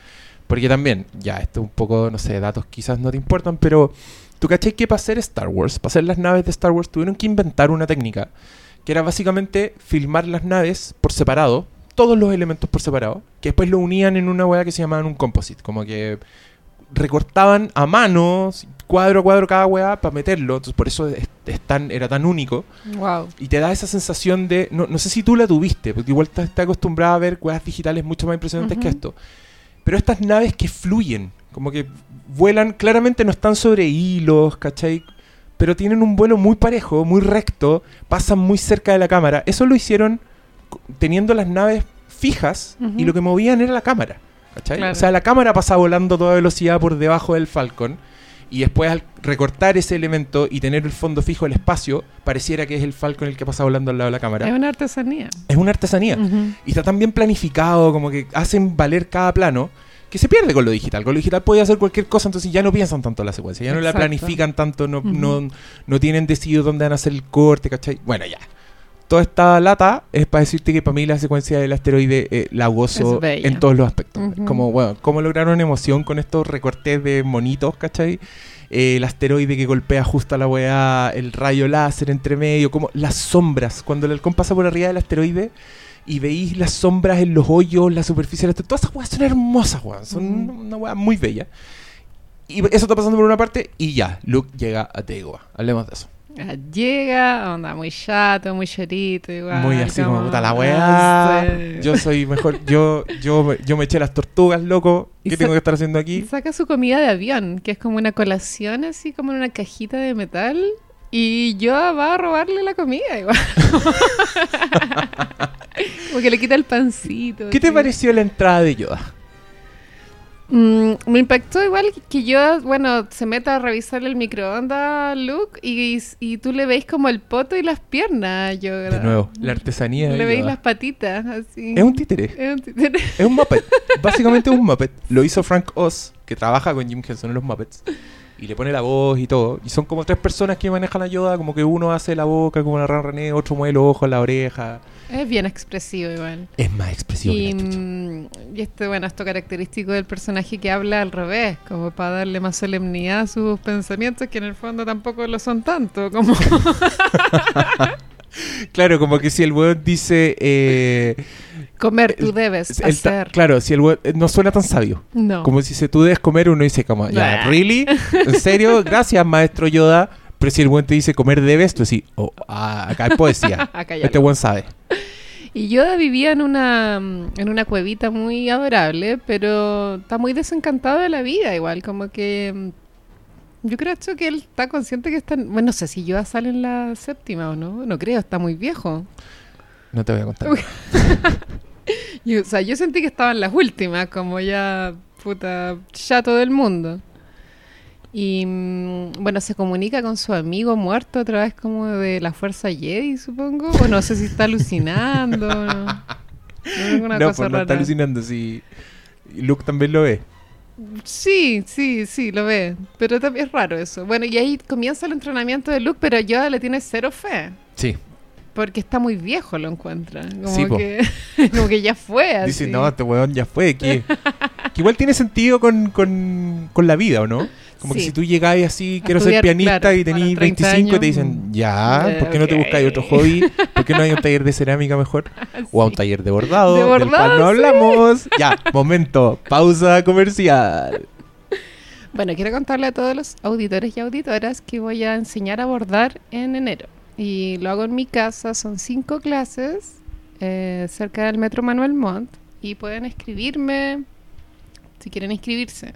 Speaker 1: Porque también, ya, esto un poco, no sé, datos quizás no te importan, pero tú caché que para hacer Star Wars, para hacer las naves de Star Wars, tuvieron que inventar una técnica que era básicamente filmar las naves por separado, todos los elementos por separado, que después lo unían en una weá que se llamaban un composite, como que recortaban a mano, cuadro a cuadro cada weá, para meterlo, entonces por eso es- es tan- era tan único.
Speaker 2: wow.
Speaker 1: Y te da esa sensación de. No, no sé si tú la tuviste, porque igual estás estás acostumbrada a ver weas digitales mucho más impresionantes que esto. Pero estas naves que fluyen, como que vuelan, claramente no están sobre hilos, ¿cachai? pero tienen un vuelo muy parejo, muy recto, pasan muy cerca de la cámara. Eso lo hicieron teniendo las naves fijas y lo que movían era la cámara. ¿Cachai?
Speaker 2: Claro.
Speaker 1: O sea, la cámara pasa volando a toda velocidad por debajo del Falcon y después al recortar ese elemento y tener el fondo fijo del espacio, pareciera que es el Falcon el que pasa volando al lado de la cámara.
Speaker 2: Es una artesanía.
Speaker 1: Es una artesanía. Y está tan bien planificado, como que hacen valer cada plano, que se pierde con lo digital. Con lo digital puede hacer cualquier cosa, entonces ya no piensan tanto en la secuencia, ya no la planifican tanto, no, no, no tienen decidido dónde van a hacer el corte, ¿cachai? Bueno, ya. Toda esta lata es para decirte que para mí la secuencia del asteroide eh, la gozo en todos los aspectos. Como, bueno, cómo lograron emoción con estos recortes de monitos, ¿cachai? Eh, el asteroide que golpea justo a la weá, el rayo láser entre medio, como las sombras. Cuando el halcón pasa por arriba del asteroide y veis las sombras en los hoyos, la superficie del asteroide, todas esas weas son hermosas, weón. Son una weá muy bella. Y eso está pasando por una parte y ya, Luke llega a Tegoa. Hablemos de eso.
Speaker 2: Llega, onda muy chato, muy chorito, igual.
Speaker 1: Muy así como, puta la weá. Yo soy mejor, yo, yo, yo me eché las tortugas, loco. ¿Qué tengo que estar haciendo aquí?
Speaker 2: Saca su comida de avión, que es como una colación, así como en una cajita de metal. Y yo va a robarle la comida igual. como que le quita el pancito.
Speaker 1: ¿Qué te pareció la entrada de Yoda?
Speaker 2: Mm, me impactó igual que yo, bueno, se meta a revisar el microondas Luke y, y tú le veis como el poto y las piernas. Yo,
Speaker 1: De nuevo, la artesanía
Speaker 2: Le veis las patitas, así.
Speaker 1: Es un títere.
Speaker 2: Es un títere.
Speaker 1: Es un Muppet. Básicamente es un Muppet. Lo hizo Frank Oz, que trabaja con Jim Henson en los Muppets. Y le pone la voz y todo. Y son como tres personas que manejan a Yoda. Como que uno hace la boca como la rana René, otro mueve los ojos, la oreja.
Speaker 2: Es bien expresivo igual.
Speaker 1: Es más expresivo
Speaker 2: Y, mm, y este, bueno, esto característico del personaje que habla al revés, como para darle más solemnidad a sus pensamientos, que en el fondo tampoco lo son tanto, como...
Speaker 1: Claro, como que si el weón dice... Eh,
Speaker 2: Comer, tú debes
Speaker 1: él ta-
Speaker 2: hacer.
Speaker 1: claro, si el no suena tan sabio.
Speaker 2: No.
Speaker 1: Como si dice tú debes comer, uno dice como, ya. ¿really? ¿En serio? Gracias, maestro Yoda. Pero si el weón te dice comer debes, tú decís, oh, ah, acá hay poesía.
Speaker 2: Acá
Speaker 1: este weón sabe.
Speaker 2: Y Yoda vivía en una, mm, en una cuevita muy adorable, pero está muy desencantado de la vida igual, como que... mm, Yo creo que él está consciente que está... en- Bueno, no sé si Yoda sale en la séptima o no, no creo, está muy viejo.
Speaker 1: No te voy a contar.
Speaker 2: Yo, o sea, yo sentí que estaba en las últimas, como ya, puta, ya todo el mundo. Y mm, bueno, se comunica con su amigo muerto otra vez como de la fuerza Jedi, supongo. O no sé si está alucinando. No, No,
Speaker 1: no,
Speaker 2: cosa
Speaker 1: pues no está alucinando. Si Luke también lo ve.
Speaker 2: Sí, sí, sí, lo ve. Pero también es raro eso. Bueno, y ahí comienza el entrenamiento de Luke, pero Yoda le tiene cero fe.
Speaker 1: Sí.
Speaker 2: Porque está muy viejo, lo encuentra. Como,
Speaker 1: Sí,
Speaker 2: que, como que ya fue. Así.
Speaker 1: Dice, no, este weón ya fue. Que, que igual tiene sentido con, con, con la vida, ¿o no? Como que si tú llegáis así,
Speaker 2: A
Speaker 1: quiero ser pianista
Speaker 2: claro,
Speaker 1: y tenéis
Speaker 2: 30
Speaker 1: 25 y te dicen, ya,
Speaker 2: eh,
Speaker 1: ¿por qué no te buscáis otro hobby? ¿Por qué no hay un taller de cerámica mejor? O a un taller de bordado,
Speaker 2: De
Speaker 1: del cual
Speaker 2: bordado,
Speaker 1: no hablamos. Ya, momento, pausa comercial.
Speaker 2: Bueno, quiero contarle a todos los auditores y auditoras que voy a enseñar a bordar en enero. Y lo hago en mi casa, son cinco clases eh, cerca del Metro Manuel Montt. Y pueden escribirme, si quieren inscribirse,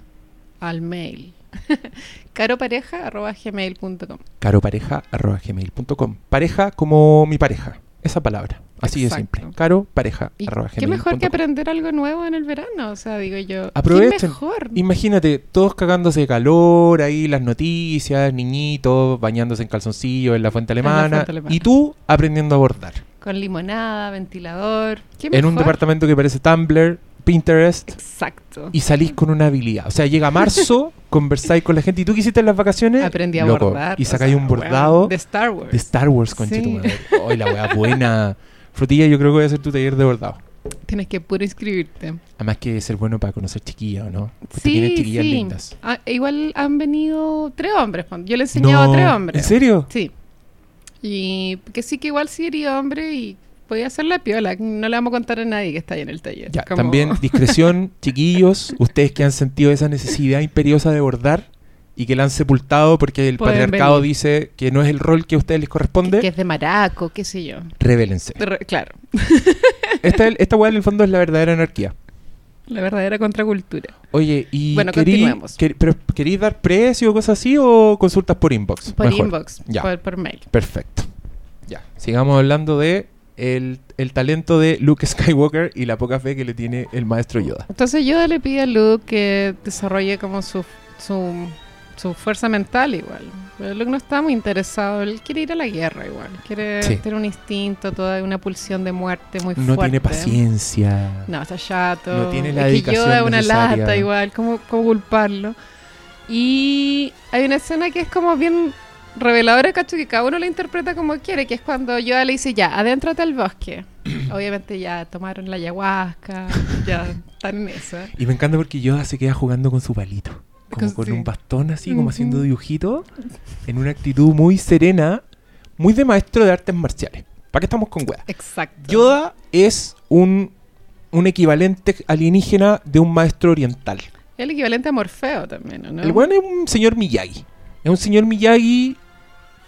Speaker 2: al mail. caropareja.gmail.com
Speaker 1: caropareja.gmail.com Pareja como mi pareja. Esa palabra. Así
Speaker 2: Exacto.
Speaker 1: de simple. Caro, pareja,
Speaker 2: Y
Speaker 1: arroba
Speaker 2: qué mejor que aprender algo nuevo en el verano, o sea, digo yo.
Speaker 1: Aprovechen.
Speaker 2: ¿Qué mejor?
Speaker 1: Imagínate, todos cagándose de calor, ahí las noticias, niñitos bañándose en calzoncillo en la fuente
Speaker 2: la
Speaker 1: alemana,
Speaker 2: fuente alemana.
Speaker 1: y tú aprendiendo a bordar.
Speaker 2: Con limonada, ventilador. ¿Qué
Speaker 1: En un
Speaker 2: mejor?
Speaker 1: departamento que parece Tumblr, Pinterest,
Speaker 2: Exacto.
Speaker 1: y salís con una habilidad. O sea, llega marzo, conversáis con la gente, y tú qué hiciste en las vacaciones,
Speaker 2: Aprendí a
Speaker 1: Loco,
Speaker 2: bordar.
Speaker 1: y
Speaker 2: o
Speaker 1: sacáis
Speaker 2: sea,
Speaker 1: un bordado
Speaker 2: de Star Wars.
Speaker 1: de Star Wars, con
Speaker 2: Sí.
Speaker 1: ¡Ay, la weá buena! Frutilla, yo creo que voy a hacer tu taller de bordado.
Speaker 2: Tienes que puro inscribirte.
Speaker 1: Además que ser bueno para conocer chiquillas, ¿o no? Porque
Speaker 2: sí,
Speaker 1: tienes chiquillas
Speaker 2: sí.
Speaker 1: lindas.
Speaker 2: Ah, igual han venido tres hombres. Yo le he enseñado a tres hombres.
Speaker 1: ¿En serio?
Speaker 2: Sí. Y que sí que igual sí sería hombre y podía hacer la piola. No le vamos a contar a nadie que está ahí en el taller.
Speaker 1: Ya,
Speaker 2: Como-
Speaker 1: también discreción, chiquillos, ustedes que han sentido esa necesidad imperiosa de bordar y que la han sepultado porque el
Speaker 2: Pueden
Speaker 1: patriarcado
Speaker 2: venir.
Speaker 1: dice que no es el rol que a ustedes les corresponde,
Speaker 2: que es de maraco, qué sé yo.
Speaker 1: revélense.
Speaker 2: Re- claro.
Speaker 1: Esta, esta weá en el fondo es la verdadera anarquía.
Speaker 2: La verdadera contracultura.
Speaker 1: Oye, y
Speaker 2: Bueno,
Speaker 1: querí- quer- pero ¿queréis dar precio o cosas así o consultas por inbox?
Speaker 2: Por
Speaker 1: Mejor.
Speaker 2: inbox,
Speaker 1: Ya.
Speaker 2: por, por mail.
Speaker 1: Perfecto. Ya. Sigamos hablando de el, el talento de Luke Skywalker y la poca fe que le tiene el maestro Yoda.
Speaker 2: Entonces Yoda le pide a Luke que desarrolle como su, su, su fuerza mental igual. Pero Luke no está muy interesado, él quiere ir a la guerra igual. Quiere
Speaker 1: Sí.
Speaker 2: tener un instinto, toda una pulsión de muerte muy
Speaker 1: No
Speaker 2: fuerte.
Speaker 1: tiene paciencia.
Speaker 2: No, está chato.
Speaker 1: No tiene la
Speaker 2: es que Yoda es una lata igual, ¿cómo, ¿cómo culparlo? Y hay una escena que es como bien reveladora, cacho, que cada uno la interpreta como quiere, que es cuando Yoda le dice, ya, adéntrate al bosque. Obviamente ya tomaron la ayahuasca, ya están en eso.
Speaker 1: Y me encanta porque Yoda se queda jugando con su palito. Como
Speaker 2: Con-
Speaker 1: con
Speaker 2: sí.
Speaker 1: un bastón así, como haciendo dibujito. En una actitud muy serena. Muy de maestro de artes marciales. ¿Para qué estamos con weas?
Speaker 2: Exacto.
Speaker 1: Yoda es un, un equivalente alienígena de un maestro oriental.
Speaker 2: El equivalente a Morfeo también, ¿o ¿no?
Speaker 1: El weón es un señor Miyagi. Es un señor Miyagi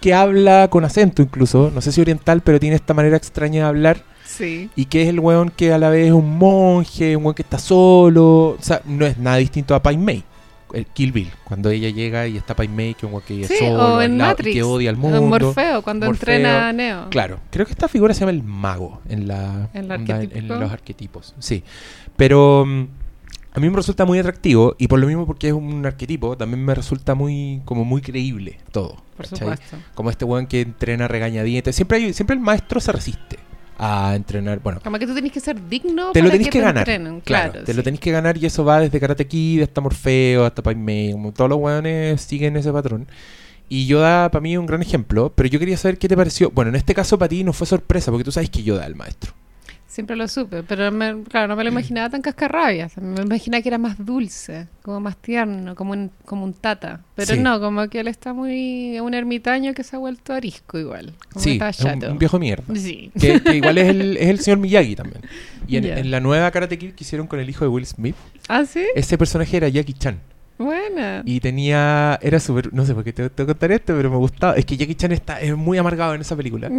Speaker 1: que habla con acento incluso. No sé si oriental, pero tiene esta manera extraña de hablar.
Speaker 2: Sí.
Speaker 1: Y que es el weón que a la vez es un monje, un weón que está solo. O sea, no es nada distinto a Pai Mei. El Kill Bill, cuando ella llega y está Pai Mei, que es un weón que es
Speaker 2: Sí,
Speaker 1: solo,
Speaker 2: o en
Speaker 1: y
Speaker 2: Matrix.
Speaker 1: que odia al
Speaker 2: o
Speaker 1: mundo.
Speaker 2: Morfeo, cuando
Speaker 1: Morfeo.
Speaker 2: entrena a Neo.
Speaker 1: Claro, creo que esta figura se llama el mago en la
Speaker 2: ¿En
Speaker 1: los arquetipos. Sí, pero mm, a mí me resulta muy atractivo y por lo mismo porque es un arquetipo también me resulta muy como muy creíble todo.
Speaker 2: Por supuesto.
Speaker 1: Como este weón que entrena regañadientes. Siempre hay, siempre el maestro se resiste a entrenar. Bueno,
Speaker 2: Como que tú tenés que ser digno
Speaker 1: te lo tenés que,
Speaker 2: te
Speaker 1: ganar.
Speaker 2: entrenen.
Speaker 1: Claro,
Speaker 2: Claro,
Speaker 1: te
Speaker 2: sí.
Speaker 1: lo tenés que ganar y eso va desde Karate Kid hasta Morfeo, hasta Pai Mei, como todos los weones siguen ese patrón. Y Yoda para mí es un gran ejemplo, pero yo quería saber qué te pareció. Bueno, en este caso para ti no fue sorpresa, porque tú sabes que Yoda es el maestro.
Speaker 2: Siempre lo supe, pero me- claro, no me lo imaginaba tan cascarrabias. Me imaginaba que era más dulce, como más tierno, como un, como un tata. Pero
Speaker 1: Sí.
Speaker 2: no, como que él está muy... un ermitaño que se ha vuelto arisco igual. Como
Speaker 1: sí,
Speaker 2: está
Speaker 1: un, viejo mierda.
Speaker 2: Sí.
Speaker 1: Que, que igual es el, es el señor Miyagi también. Y en, la nueva Karate Kid que hicieron con el hijo de Will Smith,
Speaker 2: ¿Ah, sí?
Speaker 1: ese personaje era Jackie Chan.
Speaker 2: Buena.
Speaker 1: Y tenía. Era súper. No sé por qué te, te voy a contar esto, pero me gustaba. Es que Jackie Chan está, es muy amargado en esa película.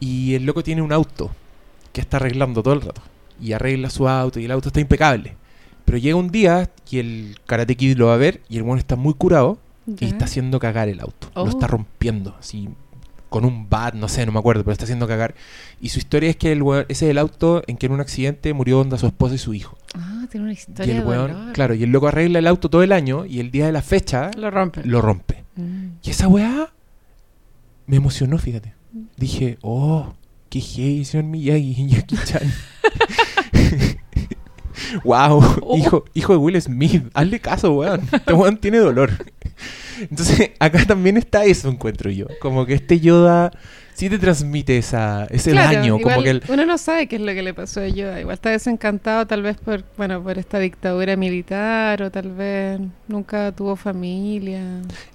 Speaker 1: Y el loco tiene un auto que está arreglando todo el rato. Y arregla su auto y el auto está impecable. Pero llega un día y el Karate Kid lo va a ver y el bueno está muy curado
Speaker 2: Ya.
Speaker 1: y está haciendo cagar el auto.
Speaker 2: Oh.
Speaker 1: Lo está rompiendo, así con un bat, no sé, no me acuerdo, pero está haciendo cagar. Y su historia es que el weón- ese es el auto en que en un accidente murió onda su esposa y su hijo.
Speaker 2: Ah, tiene una
Speaker 1: Y
Speaker 2: historia
Speaker 1: el
Speaker 2: de
Speaker 1: weón,
Speaker 2: dolor.
Speaker 1: claro, y el loco arregla el auto todo el año y el día de la fecha
Speaker 2: Lo rompe.
Speaker 1: lo rompe.
Speaker 2: Mm.
Speaker 1: Y esa weá me emocionó, fíjate. Dije, oh, qué gay, señor Miyagi y Jackie Chan. wow,
Speaker 2: Oh.
Speaker 1: hijo, hijo de Will Smith, hazle caso, weón. Este weón tiene dolor. Entonces, acá también está eso, encuentro yo. Como que este Yoda sí te transmite esa, ese
Speaker 2: Claro,
Speaker 1: daño. Como
Speaker 2: igual
Speaker 1: que el,
Speaker 2: Uno no sabe qué es lo que le pasó a Yoda. Igual está desencantado tal vez por, bueno, por esta dictadura militar o tal vez nunca tuvo familia.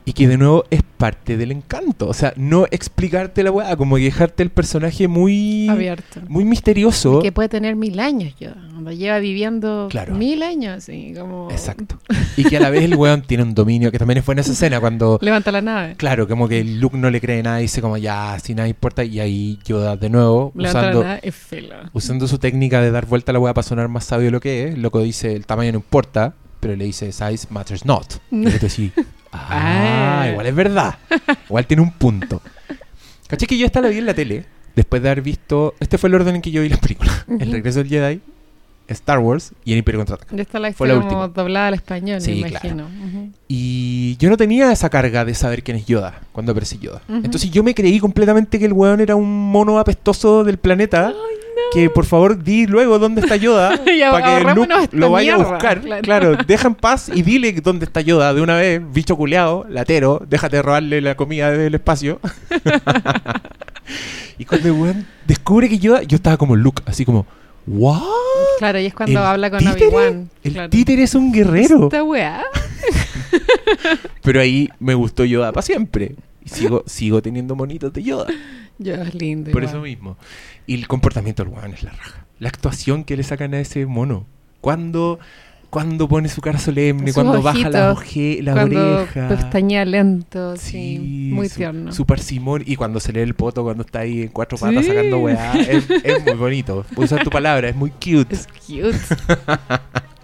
Speaker 1: y que de nuevo es parte del encanto. O sea, no explicarte la weá, como que dejarte el personaje muy,
Speaker 2: Abierto.
Speaker 1: muy misterioso.
Speaker 2: Que puede tener mil años Yoda. Lo lleva viviendo
Speaker 1: Claro.
Speaker 2: mil años y como...
Speaker 1: Exacto. Y que a la vez el weón tiene un dominio, que también fue en esa escena cuando,
Speaker 2: Levanta la nave.
Speaker 1: claro, como que Luke no le cree nada y dice como ya, si nada importa, y ahí Yoda de nuevo, usando,
Speaker 2: la nave es fela.
Speaker 1: usando su técnica de dar vuelta a la weá para sonar más sabio de lo que es, el loco dice el tamaño no importa, pero le dice size matters not. Y yo te decía, ah,
Speaker 2: Ah.
Speaker 1: igual es verdad. Igual tiene un punto. ¿Caché que yo esta la vi en la tele? Después de haber visto, este fue el orden en que yo vi las películas. El regreso del Jedi, Star Wars y el Imperio Contraataca.
Speaker 2: Ya está la
Speaker 1: Fue la última.
Speaker 2: doblada al español,
Speaker 1: Sí,
Speaker 2: me
Speaker 1: claro.
Speaker 2: imagino. Ujú.
Speaker 1: Y yo no tenía esa carga de saber quién es Yoda cuando aparece Yoda. Entonces yo me creí completamente que el weón era un mono apestoso del planeta. Que por favor di luego dónde está Yoda para que Luke
Speaker 2: esta
Speaker 1: lo vaya a buscar.
Speaker 2: claro.
Speaker 1: Claro. deja en paz y dile dónde está Yoda de una vez, bicho culeado, latero, déjate de robarle la comida del espacio. y cuando el weón descubre que Yoda, yo estaba como Luke, así como, ¿what?
Speaker 2: Claro, y es cuando
Speaker 1: ¿El
Speaker 2: habla con? Obi-Wan.
Speaker 1: El
Speaker 2: claro.
Speaker 1: títere es un guerrero.
Speaker 2: Esta weá.
Speaker 1: Pero ahí me gustó Yoda para siempre. Y sigo, sigo teniendo monitos de Yoda.
Speaker 2: Yo, es lindo.
Speaker 1: Por
Speaker 2: igual.
Speaker 1: eso mismo. Y el comportamiento del weón es la raja. La actuación que le sacan a ese mono. Cuando, cuando pone su cara solemne,
Speaker 2: Sus
Speaker 1: cuando baja la, oje, la
Speaker 2: cuando
Speaker 1: oreja.
Speaker 2: pestañea lento, sí, muy
Speaker 1: su,
Speaker 2: tierno.
Speaker 1: Su parsimón. Y cuando se lee el poto, cuando está ahí en cuatro patas
Speaker 2: Sí.
Speaker 1: sacando weá. Es, es muy bonito. Usar tu palabra, es muy cute.
Speaker 2: Es cute.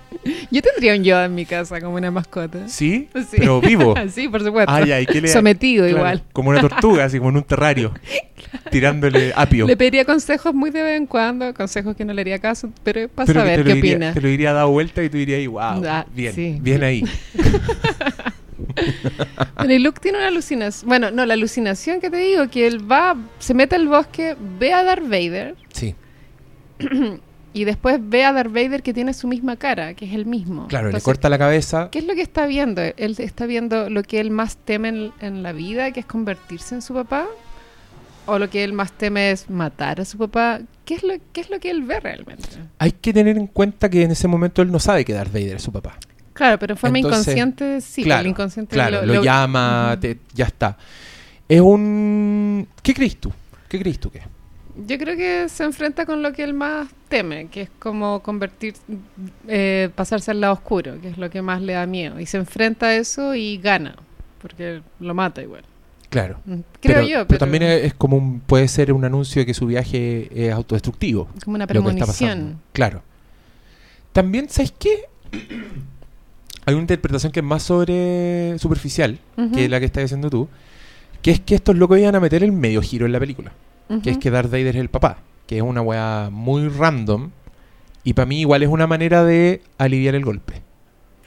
Speaker 2: Yo tendría un Yoda en mi casa como una mascota.
Speaker 1: ¿Sí?
Speaker 2: Sí.
Speaker 1: Pero vivo.
Speaker 2: sí, por supuesto.
Speaker 1: Ay, ay, ¿qué le
Speaker 2: Sometido
Speaker 1: Claro,
Speaker 2: igual.
Speaker 1: Como una tortuga, así como en un terrario. Tirándole apio.
Speaker 2: Le pediría consejos muy de vez en cuando, consejos que no le haría caso, pero para
Speaker 1: Pero que
Speaker 2: saber
Speaker 1: te
Speaker 2: qué
Speaker 1: diría-
Speaker 2: opina.
Speaker 1: Te lo diría dado vuelta y tú dirías, wow,
Speaker 2: Ah,
Speaker 1: bien,
Speaker 2: sí.
Speaker 1: bien ahí.
Speaker 2: Bueno, y Luke tiene una alucinación. Bueno, no, la alucinación que te digo, que él va, se mete al bosque, ve a Darth Vader
Speaker 1: Sí,
Speaker 2: y después ve a Darth Vader que tiene su misma cara, que es el mismo.
Speaker 1: claro, le corta la cabeza.
Speaker 2: ¿Qué es lo que está viendo? Él está viendo lo que él más teme en, en la vida, que es convertirse en su papá. O lo que él más teme es matar a su papá. ¿Qué es lo, qué es lo que él ve realmente?
Speaker 1: Hay que tener en cuenta que en ese momento él no sabe que Darth Vader es su papá.
Speaker 2: Claro, pero en forma
Speaker 1: Entonces,
Speaker 2: inconsciente sí.
Speaker 1: claro,
Speaker 2: el inconsciente
Speaker 1: Claro, lo, llama, te- ya está. Es un... ¿Qué crees tú? ¿Qué crees tú que es?
Speaker 2: Yo creo que se enfrenta con lo que él más teme, que es como convertir, eh, pasarse al lado oscuro, que es lo que más le da miedo. Y se enfrenta a eso y gana, porque lo mata igual.
Speaker 1: Claro.
Speaker 2: Mm, Creo
Speaker 1: pero,
Speaker 2: yo,
Speaker 1: pero
Speaker 2: pero,
Speaker 1: también es, como un, puede ser un anuncio de que su viaje es autodestructivo.
Speaker 2: como una premonición.
Speaker 1: Claro. También, ¿sabes qué? Hay una interpretación que es más sobre superficial
Speaker 2: Ujú,
Speaker 1: que la que estás diciendo tú, que es que estos locos iban a meter el medio giro en la película, que es que Darth Vader es el papá, que es una weá muy random y para mí igual es una manera de aliviar el golpe.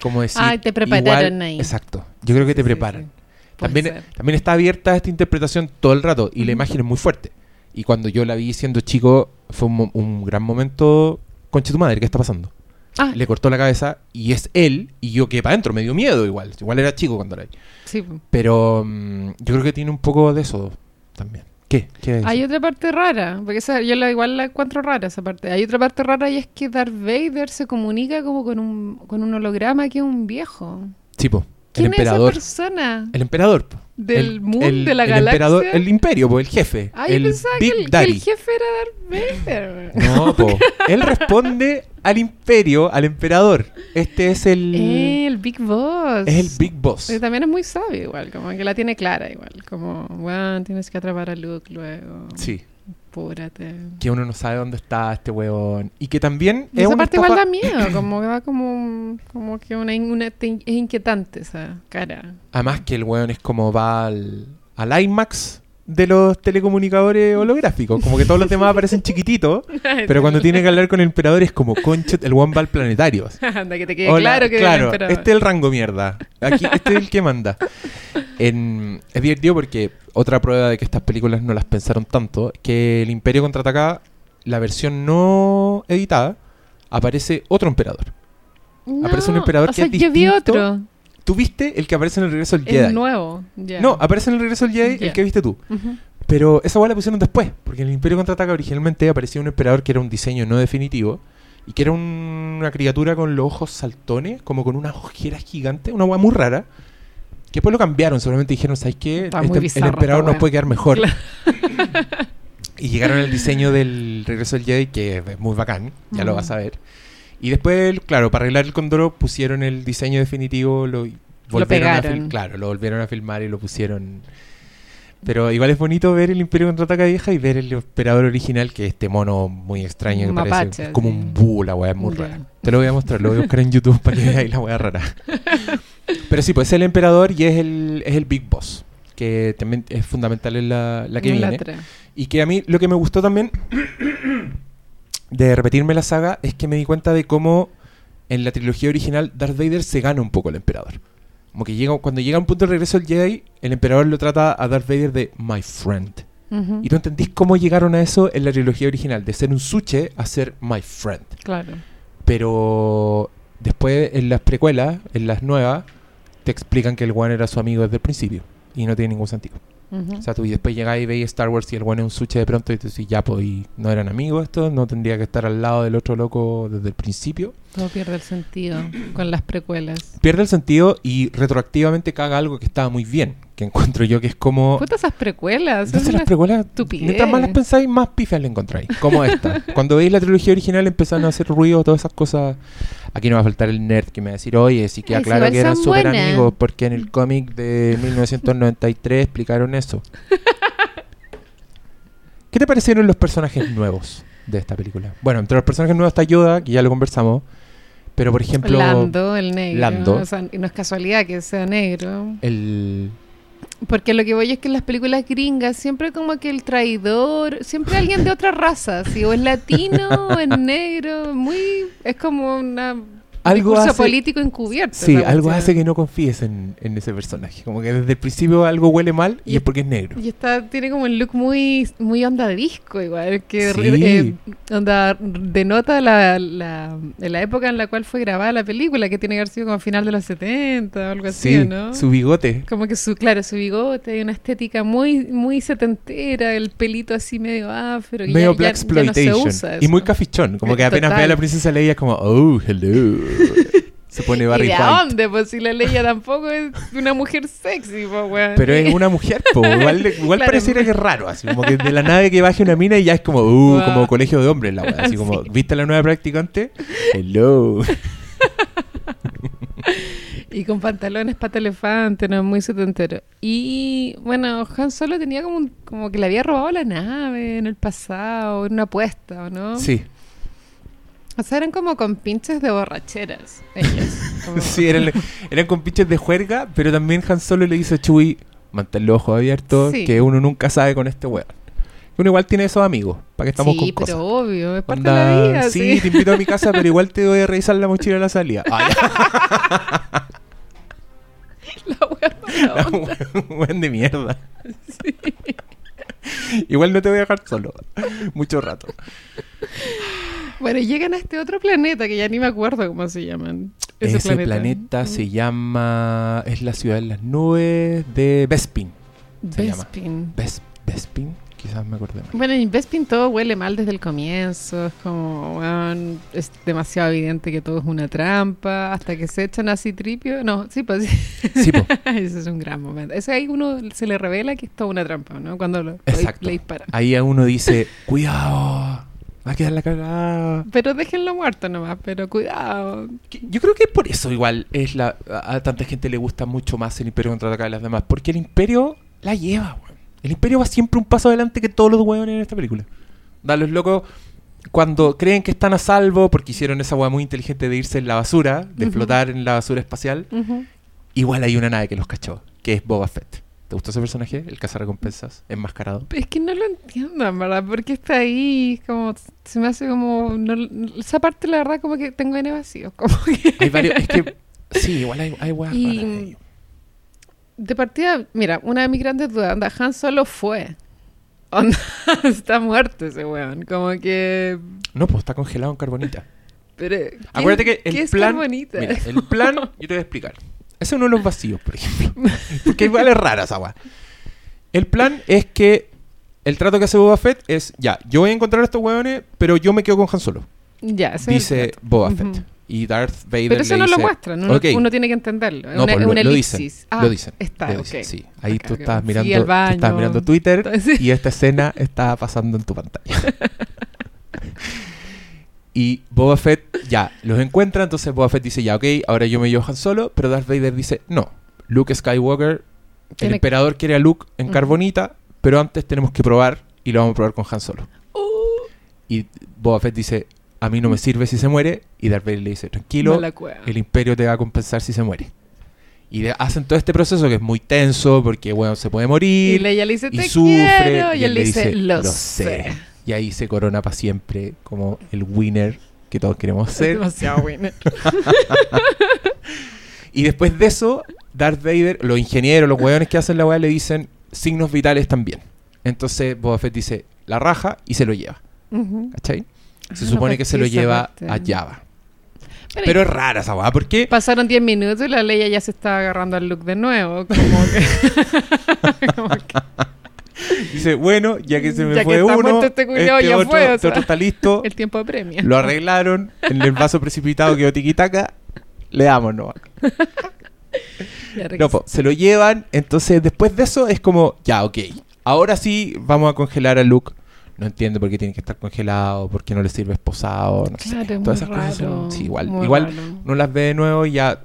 Speaker 1: Como decir,
Speaker 2: Ah, te prepararon
Speaker 1: igual-
Speaker 2: ahí.
Speaker 1: Exacto. Yo creo que te
Speaker 2: Sí,
Speaker 1: preparan.
Speaker 2: sí.
Speaker 1: También, también está abierta esta interpretación todo el rato y la imagen es muy fuerte. Y cuando yo la vi siendo chico, fue un, un gran momento. Conche tu madre, ¿qué está pasando?
Speaker 2: Ah,
Speaker 1: Le cortó la cabeza y es él, y yo que para adentro me dio miedo igual. Igual era chico cuando la vi.
Speaker 2: sí.
Speaker 1: Pero mm, yo creo que tiene un poco de eso también. ¿Qué? ¿Qué es
Speaker 2: Hay otra parte rara, porque esa, yo la, igual la encuentro rara esa parte. Hay otra parte rara y es que Darth Vader se comunica como con un, con un holograma que es un viejo.
Speaker 1: Sí, po, el
Speaker 2: ¿Quién
Speaker 1: emperador.
Speaker 2: es esa persona?
Speaker 1: El emperador. po.
Speaker 2: ¿Del
Speaker 1: El-
Speaker 2: mundo,
Speaker 1: el-
Speaker 2: de la
Speaker 1: el
Speaker 2: galaxia?
Speaker 1: emperador, el imperio, po, el jefe.
Speaker 2: Ah, yo
Speaker 1: el
Speaker 2: pensaba
Speaker 1: Big
Speaker 2: que
Speaker 1: Daddy.
Speaker 2: el jefe era Darth Vader.
Speaker 1: No, po. Él responde al imperio, al emperador. Este es el.
Speaker 2: Eh, el Big Boss.
Speaker 1: Es el Big Boss.
Speaker 2: Eh, también es muy sabio igual, como que la tiene clara igual. Como, bueno, tienes que atrapar a Luke luego.
Speaker 1: Sí.
Speaker 2: Apúrate.
Speaker 1: Que uno no sabe dónde está este weón. Y que también
Speaker 2: Y
Speaker 1: es
Speaker 2: esa parte igual
Speaker 1: estafa-
Speaker 2: da miedo, como va como, como que una, una- es inquietante esa cara.
Speaker 1: Además que el weón es como va al, al IMAX de los telecomunicadores holográficos. Como que todos los demás aparecen chiquititos. Pero cuando tiene que hablar con el emperador es como, concha, el weón va al planetario.
Speaker 2: Anda, que te quede
Speaker 1: Hola,
Speaker 2: claro que
Speaker 1: claro,
Speaker 2: el
Speaker 1: este es el rango mierda. Aquí, este es el que manda. En- es divertido porque otra prueba de que estas películas no las pensaron tanto, que el Imperio contraataca, la versión no editada, aparece otro emperador. aparece un emperador
Speaker 2: o
Speaker 1: que
Speaker 2: sea,
Speaker 1: es
Speaker 2: yo vi otro,
Speaker 1: ¿Tú viste el que aparece en el regreso del Jedi?
Speaker 2: el nuevo. ya.
Speaker 1: No, aparece en el regreso del Jedi el que viste tú. Pero esa hueá la pusieron después, porque en el Imperio Contraataca originalmente aparecía un emperador que era un diseño no definitivo y que era un- una criatura con los ojos saltones, como con unas ojeras gigantes, una hueá muy rara. Que después lo cambiaron, seguramente dijeron, ¿sabes qué? Este- el emperador nos
Speaker 2: hueá".
Speaker 1: puede quedar mejor.
Speaker 2: Claro.
Speaker 1: y llegaron al diseño del regreso del Jedi, que es muy bacán, ya lo vas a ver. Y después, claro, para arreglar el Condoro pusieron el diseño definitivo, lo volvieron a
Speaker 2: pegaron.
Speaker 1: fil- claro, lo volvieron a filmar y lo pusieron. Pero igual es bonito ver el Imperio contraataca vieja y ver el emperador original, que es este mono muy extraño que
Speaker 2: Un
Speaker 1: parece
Speaker 2: mapache,
Speaker 1: es como
Speaker 2: sí.
Speaker 1: un búho, la weá es muy
Speaker 2: Ya.
Speaker 1: rara. Te lo voy a mostrar, lo voy a buscar en YouTube para que veáis la weá rara. Pero sí, pues es el emperador y es el, es el Big Boss, que también es fundamental en la, la que
Speaker 2: En
Speaker 1: viene. Y que a mí lo que me gustó también de repetirme la saga es que me di cuenta de cómo en la trilogía original Darth Vader se gana un poco al emperador. Como que llega, cuando llega un punto de regreso del Jedi, el emperador lo trata a Darth Vader de my friend. Y tú entendís cómo llegaron a eso en la trilogía original, de ser un suche a ser my friend.
Speaker 2: Claro.
Speaker 1: Pero después en las precuelas, en las nuevas, te explican que el one era su amigo desde el principio. Y no tiene ningún sentido. O sea, tú y después llegáis y veis Star Wars y el bueno es un suche de pronto y tú decís, ya, pues, y no eran amigos estos, no tendría que estar al lado del otro loco desde el principio.
Speaker 2: Todo pierde el sentido con las precuelas.
Speaker 1: Pierde el sentido y retroactivamente caga algo que estaba muy bien, que encuentro yo que es como...
Speaker 2: Puta esas precuelas.
Speaker 1: Entonces
Speaker 2: es
Speaker 1: las precuelas,
Speaker 2: estupidez.
Speaker 1: mientras más las pensáis, más pifias le encontráis. Como esta. Cuando veis la trilogía original empezaron a hacer ruido, todas esas cosas. Aquí no va a faltar el nerd que me va a decir, oye, sí queda
Speaker 2: Ay, si
Speaker 1: claro
Speaker 2: igual
Speaker 1: que eran súper
Speaker 2: buenas".
Speaker 1: amigos, porque en el cómic de 1993 explicaron eso. ¿Qué te parecieron los personajes nuevos de esta película? Bueno, entre los personajes nuevos está Yoda, que ya lo conversamos, Pero por ejemplo,
Speaker 2: Lando, el negro.
Speaker 1: Lando.
Speaker 2: O sea, no es casualidad que sea negro.
Speaker 1: el
Speaker 2: Porque lo que voy es que en las películas gringas siempre como que el traidor, siempre alguien de otra raza, ¿sí? o es latino o es negro, muy es como una
Speaker 1: algo hace,
Speaker 2: político encubierto.
Speaker 1: Sí, algo
Speaker 2: cuestión.
Speaker 1: hace que no confíes en, en ese personaje. Como que desde el principio algo huele mal y,
Speaker 2: Y-
Speaker 1: es porque es negro.
Speaker 2: Y está, tiene como el look muy, muy onda disco igual, que
Speaker 1: Sí.
Speaker 2: eh, onda denota la, la, la época en la cual fue grabada la película, que tiene que haber sido como a final de los 70 o algo así,
Speaker 1: Sí,
Speaker 2: ¿no?
Speaker 1: su bigote.
Speaker 2: Como que su, claro, su bigote, una estética muy, muy setentera, el pelito así medio afro.
Speaker 1: Medio
Speaker 2: ya-
Speaker 1: Black
Speaker 2: ya- ya no se
Speaker 1: Exploitation.
Speaker 2: usa
Speaker 1: y muy cafichón. Como que apenas ve a
Speaker 2: total.
Speaker 1: la princesa Leia es como, oh, hello. Se pone
Speaker 2: ¿Y
Speaker 1: Barry
Speaker 2: de
Speaker 1: White.
Speaker 2: dónde? Pues si la Leia tampoco es una mujer sexy, pues, weón.
Speaker 1: Pero es una mujer, po. Igual, igual
Speaker 2: Claro.
Speaker 1: pareciera que es raro, así como que de la nave que baje una mina y ya es como, uh,
Speaker 2: Wow.
Speaker 1: como colegio de hombres la weá. Así como,
Speaker 2: Sí.
Speaker 1: ¿viste a la nueva practicante? Hello.
Speaker 2: Y con pantalones pata elefante, no muy setentero. Y bueno, Han Solo tenía como, un- como que le había robado la nave en el pasado, en una apuesta, ¿o no?
Speaker 1: Sí,
Speaker 2: O sea, eran como con pinches de borracheras, ellos. como-
Speaker 1: sí, eran, eran con pinches de juerga, pero también Han Solo le dice a Chewie, mantén los ojos abiertos,
Speaker 2: Sí.
Speaker 1: que uno nunca sabe con este weón. Uno igual tiene esos amigos, para que estamos
Speaker 2: sí,
Speaker 1: con
Speaker 2: pero
Speaker 1: cosas.
Speaker 2: obvio, es parte
Speaker 1: Onda,
Speaker 2: de la vida.
Speaker 1: sí,
Speaker 2: Sí,
Speaker 1: te invito a mi casa, pero igual te voy a revisar la mochila a la salida. Ah.
Speaker 2: La wea mala onda.
Speaker 1: Weón de mierda. Igual no te voy a dejar solo. Mucho rato.
Speaker 2: Bueno, llegan a este otro planeta que ya ni me acuerdo cómo se llaman.
Speaker 1: Ese, planeta, se llama. Es la ciudad de las nubes de Bespin.
Speaker 2: Bespin.
Speaker 1: Bes- Bespin, quizás me acordé mal.
Speaker 2: Bueno, en Bespin todo huele mal desde el comienzo. Es como, es demasiado evidente que todo es una trampa. Hasta que se echan así tripio. No, sí, pues
Speaker 1: Sí, po.
Speaker 2: Ese es un gran momento. Ese ahí uno se le revela que es toda una trampa, ¿no? Cuando lo, le disparan.
Speaker 1: Ahí a uno dice: Cuidado, va a quedar la cagada.
Speaker 2: Pero déjenlo muerto nomás, pero cuidado.
Speaker 1: Yo creo que por eso igual es la a, a tanta gente le gusta mucho más el Imperio contraataca de las demás. Porque el Imperio la lleva, weón. El Imperio va siempre un paso adelante que todos los weones en esta película. Da los locos cuando creen que están a salvo porque hicieron esa weá muy inteligente de irse en la basura, de flotar en la basura espacial, igual hay una nave que los cachó, que es Boba Fett. ¿Te gustó ese personaje? El cazarrecompensas, enmascarado.
Speaker 2: Es que no lo entiendo, en verdad, porque está ahí, como, se me hace como, no- esa parte la verdad como que tengo en vacío, como que...
Speaker 1: Hay varios, es que sí, igual hay, hay
Speaker 2: Y-
Speaker 1: ahí.
Speaker 2: De partida, mira, una de mis grandes dudas, onda, Han solo fue. Onda, está muerto ese weón, como que...
Speaker 1: No, pues está congelado en carbonita.
Speaker 2: Pero, ¿qué-
Speaker 1: Acuérdate que el
Speaker 2: ¿qué es
Speaker 1: plan.
Speaker 2: carbonita?
Speaker 1: Mira, el plan, yo te voy a explicar. Ese es uno de los vacíos, por ejemplo. Porque igual es rara esa weá. El plan es que el trato que hace Boba Fett es: ya, yo voy a encontrar a estos hueones, pero yo me quedo con Han Solo.
Speaker 2: Ya, ese es el
Speaker 1: Dice
Speaker 2: trato.
Speaker 1: Boba
Speaker 2: Ujú.
Speaker 1: Fett. Y Darth Vader.
Speaker 2: Pero eso
Speaker 1: le
Speaker 2: no lo
Speaker 1: dice,
Speaker 2: muestran, uno,
Speaker 1: "Ok".
Speaker 2: uno tiene que entenderlo. Es
Speaker 1: No,
Speaker 2: una,
Speaker 1: pues,
Speaker 2: es
Speaker 1: lo-
Speaker 2: una
Speaker 1: lo
Speaker 2: elipsis.
Speaker 1: dicen,
Speaker 2: Ah,
Speaker 1: lo dicen,
Speaker 2: Está,
Speaker 1: lo
Speaker 2: ok.
Speaker 1: sí. Ahí tú
Speaker 2: ok.
Speaker 1: estabas
Speaker 2: Fui
Speaker 1: mirando,
Speaker 2: al
Speaker 1: tú
Speaker 2: baño.
Speaker 1: estabas mirando Twitter
Speaker 2: Sí.
Speaker 1: y esta escena estaba pasando en tu pantalla. y Boba Fett ya los encuentra, entonces Boba Fett dice ya, ok, ahora yo me llevo Han Solo, pero Darth Vader dice no, Luke Skywalker, el
Speaker 2: Tiene-
Speaker 1: emperador quiere a Luke en carbonita, pero antes tenemos que probar y lo vamos a probar con Han Solo.
Speaker 2: Uh,
Speaker 1: Y Boba Fett dice, a mí no me sirve si se muere, y Darth Vader le dice, tranquilo, el imperio te va a compensar si se muere. Y hacen todo este proceso que es muy tenso porque, bueno, se puede
Speaker 2: Y
Speaker 1: morir
Speaker 2: Leia le dice,
Speaker 1: y
Speaker 2: te
Speaker 1: sufre.
Speaker 2: quiero. Y, él le dice, lo,
Speaker 1: "Lo
Speaker 2: sé.
Speaker 1: Y ahí se corona para siempre como el winner que todos queremos ser.
Speaker 2: demasiado bueno.
Speaker 1: Y después de eso, Darth Vader, los ingenieros, los hueones que hacen la weá le dicen signos vitales también. Entonces Boba Fett dice la raja y se lo lleva. ¿Cachai? Se
Speaker 2: Ah,
Speaker 1: supone que se lo lleva
Speaker 2: parte.
Speaker 1: a Java.
Speaker 2: Pero,
Speaker 1: Pero es rara esa weá, porque
Speaker 2: pasaron 10 minutos y la Leia ya se estaba agarrando al look de nuevo. Como que... como que-
Speaker 1: dice, bueno, ya que se me
Speaker 2: Ya
Speaker 1: fue uno,
Speaker 2: este culiao, ya
Speaker 1: otro,
Speaker 2: fue, o
Speaker 1: este otro está listo,
Speaker 2: el tiempo de premio.
Speaker 1: lo arreglaron, en el vaso precipitado quedó tiquitaca, le damos no. No, po, se lo llevan, entonces después de eso es como, ya, ok, ahora sí vamos a congelar a Luke. No entiendo por qué tiene que estar congelado, por qué no le sirve esposado, no
Speaker 2: Claro,
Speaker 1: sé. Todas esas cosas son- sí, igual, igual
Speaker 2: raro.
Speaker 1: no las ve de nuevo y ya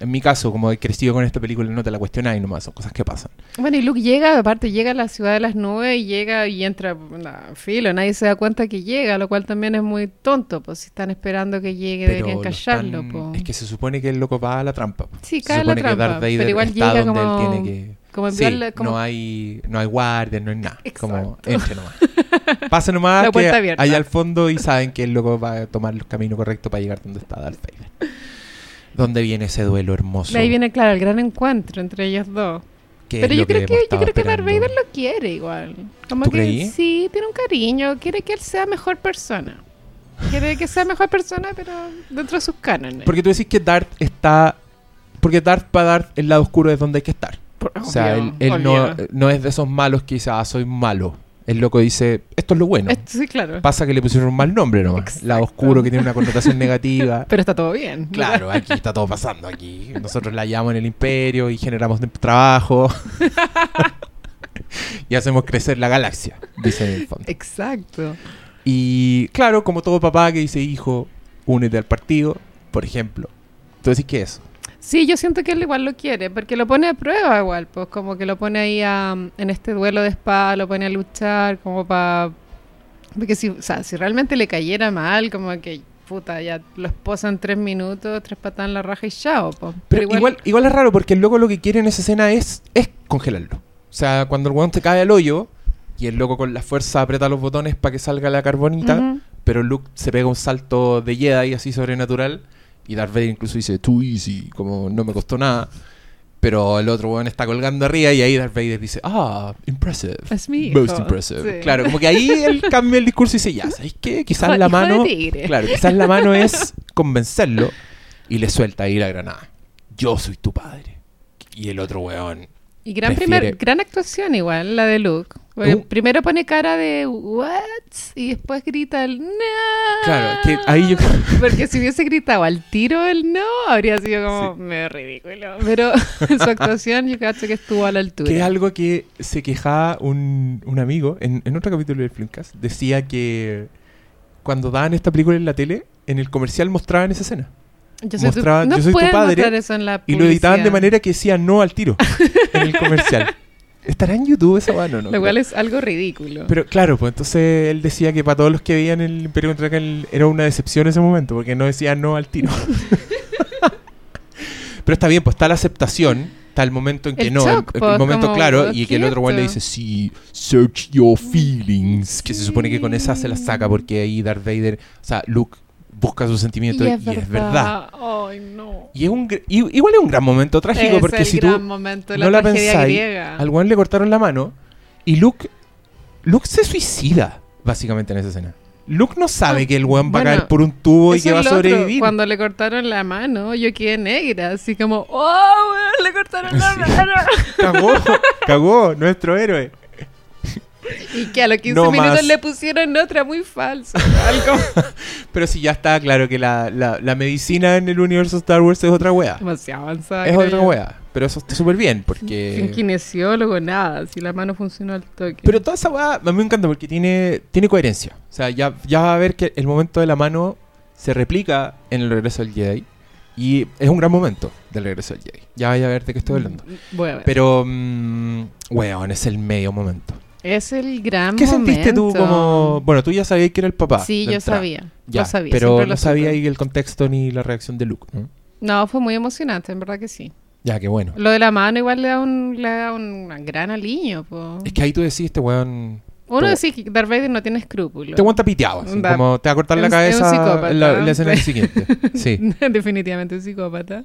Speaker 1: En mi caso, como he crecido con esta película, no te la cuestionáis nomás, son cosas que pasan.
Speaker 2: Bueno, y Luke llega, aparte llega a la ciudad de las nubes y llega y entra a filo, nadie se da cuenta que llega, lo cual también es muy tonto, pues si están esperando que llegue
Speaker 1: Pero
Speaker 2: deberían
Speaker 1: lo
Speaker 2: callarlo.
Speaker 1: están-
Speaker 2: po.
Speaker 1: Es que se supone que el loco va a la trampa.
Speaker 2: Sí,
Speaker 1: se
Speaker 2: cae la
Speaker 1: que
Speaker 2: trampa,
Speaker 1: Darth Vader
Speaker 2: pero igual
Speaker 1: está
Speaker 2: llega
Speaker 1: donde
Speaker 2: como-
Speaker 1: él tiene que...
Speaker 2: como
Speaker 1: Sí,
Speaker 2: como-
Speaker 1: no hay no hay guardias, no hay nada. Como
Speaker 2: Exacto.
Speaker 1: entre nomás. Pasa nomás
Speaker 2: La
Speaker 1: que allá al fondo y saben que el loco va a tomar el camino correcto para llegar donde está Darth Vader. ¿Dónde viene ese duelo hermoso?
Speaker 2: De ahí viene, claro, el gran encuentro entre ellos dos. Pero yo creo que, yo creo que Darth. Vader lo quiere igual. Como
Speaker 1: ¿Tú
Speaker 2: que
Speaker 1: creí?
Speaker 2: sí, tiene un cariño, quiere que él sea mejor persona. Quiere que sea mejor persona, pero dentro de sus cánones.
Speaker 1: Porque tú decís que Darth está... Porque Darth para Darth el lado oscuro es donde hay que estar.
Speaker 2: Por-
Speaker 1: O sea, él,
Speaker 2: obvio,
Speaker 1: él no, no es de esos malos que dice, ah, soy malo. El loco dice, esto es lo bueno.
Speaker 2: Sí, claro.
Speaker 1: Pasa que le pusieron un mal nombre nomás.
Speaker 2: Exacto.
Speaker 1: Lado oscuro que tiene una connotación negativa.
Speaker 2: Pero está todo bien.
Speaker 1: Claro, aquí está todo pasando. Aquí nosotros la llamamos en el imperio y generamos trabajo. y hacemos crecer la galaxia, dice en el fondo.
Speaker 2: Exacto.
Speaker 1: Y claro, como todo papá que dice, hijo, únete al partido, por ejemplo. Tú decís que eso.
Speaker 2: Sí, yo siento que él igual lo quiere, porque lo pone a prueba igual, pues como que lo pone ahí a- en este duelo de espada, lo pone a luchar como para... Porque si, o sea, si realmente le cayera mal, como que, puta, ya lo esposan tres minutos, tres patadas en la raja y chao, pues.
Speaker 1: Pero igual, igual, es raro porque el loco lo que quiere en esa escena es, es congelarlo. O sea, cuando el weón te cae al hoyo y el loco con la fuerza aprieta los botones para que salga la carbonita, pero Luke se pega un salto de Jedi así sobrenatural y Darth Vader incluso dice too easy, como no me costó nada. Pero el otro weón está colgando arriba y ahí Darth Vader dice, ah, impressive.
Speaker 2: Es mi
Speaker 1: Most
Speaker 2: hijo".
Speaker 1: impressive.
Speaker 2: Sí.
Speaker 1: Claro, como que ahí él cambia el discurso y dice, ya, ¿sabes qué? Quizás la mano... Claro, quizás la mano es convencerlo y le suelta ahí la granada. Yo soy tu padre. Y el otro weón...
Speaker 2: Y gran,
Speaker 1: Prefiere-
Speaker 2: primer, gran actuación igual, la de Luke.
Speaker 1: Uh.
Speaker 2: Primero pone cara de ¿what? Y después grita el no.
Speaker 1: Claro, que ahí yo...
Speaker 2: Porque si hubiese gritado al tiro el no, habría sido como medio ridículo. Pero su actuación yo creo que estuvo a la altura.
Speaker 1: Que es algo que se quejaba un, un amigo en, en otro capítulo del Filmcast. Decía que cuando daban esta película en la tele, en el comercial mostraban esa escena.
Speaker 2: Yo soy, tu,
Speaker 1: mostraba,
Speaker 2: no
Speaker 1: "Yo soy tu padre",
Speaker 2: eso en la
Speaker 1: Y lo editaban de manera que decía no al tiro en el comercial. ¿Estará en YouTube esa mano no?
Speaker 2: Lo cual es algo ridículo.
Speaker 1: Pero claro, pues entonces él decía que para todos los que veían el Imperio contra Khan era una decepción ese momento, porque no decía no al tiro. Pero está bien, pues está la aceptación, está el momento en que
Speaker 2: El
Speaker 1: no,
Speaker 2: shock,
Speaker 1: el, el
Speaker 2: pues,
Speaker 1: momento claro, y que el otro güey le dice, sí, search your feelings, que se supone que con esa se la saca porque ahí Darth Vader, o sea, Luke busca sus sentimientos y, es verdad.
Speaker 2: Ay, no.
Speaker 1: Y es un, y- igual es un gran momento trágico,
Speaker 2: es
Speaker 1: porque
Speaker 2: el
Speaker 1: si
Speaker 2: gran
Speaker 1: tú
Speaker 2: momento de
Speaker 1: no la pensáis, al weón le cortaron la mano y Luke, Luke se suicida, básicamente, en esa escena. Luke no sabe
Speaker 2: Ah,
Speaker 1: que el weón va a caer por un tubo y que va a
Speaker 2: es
Speaker 1: sobrevivir.
Speaker 2: Cuando le cortaron la mano, yo quedé negra, así como, ¡oh, weón! Le cortaron la
Speaker 1: Sí.
Speaker 2: mano.
Speaker 1: Cagó, cagó, nuestro héroe.
Speaker 2: Y que a los 15
Speaker 1: No
Speaker 2: minutos
Speaker 1: más.
Speaker 2: le pusieron otra muy falsa. Algo
Speaker 1: Pero sí, ya está claro que la, la, la medicina en el universo Star Wars es otra wea.
Speaker 2: demasiado avanzada.
Speaker 1: Es otra
Speaker 2: yo.
Speaker 1: wea. Pero eso está súper bien,
Speaker 2: Sin
Speaker 1: porque...
Speaker 2: kinesiólogo, nada. Si la mano funcionó al toque.
Speaker 1: Pero toda esa weá a mí me encanta porque tiene, tiene coherencia. O sea, ya, ya va a ver que el momento de la mano se replica en el regreso del Jedi. Y es un gran momento del regreso del Jedi. Ya vaya a ver de qué estoy hablando.
Speaker 2: Voy a ver.
Speaker 1: Pero, mm, weón, es el medio momento.
Speaker 2: Es el gran
Speaker 1: ¿Qué sentiste tú como.? Bueno, tú ya sabías que era el papá.
Speaker 2: Sí, yo
Speaker 1: entrada.
Speaker 2: sabía.
Speaker 1: Ya,
Speaker 2: lo sabía.
Speaker 1: pero no sabía ahí el contexto ni la reacción de Luke. ¿no?
Speaker 2: No, fue muy emocionante, en verdad que sí.
Speaker 1: Ya, qué bueno.
Speaker 2: Lo de la mano igual le da un, le da un gran aliño, po.
Speaker 1: Es que ahí tú decís, este weón.
Speaker 2: Uno decís que Darth Vader no tiene escrúpulos.
Speaker 1: Te aguanta piteado, así,
Speaker 2: Da-
Speaker 1: como te va a cortar la cabeza
Speaker 2: psicópata.
Speaker 1: en la, la escena siguiente. Sí.
Speaker 2: Definitivamente un psicópata.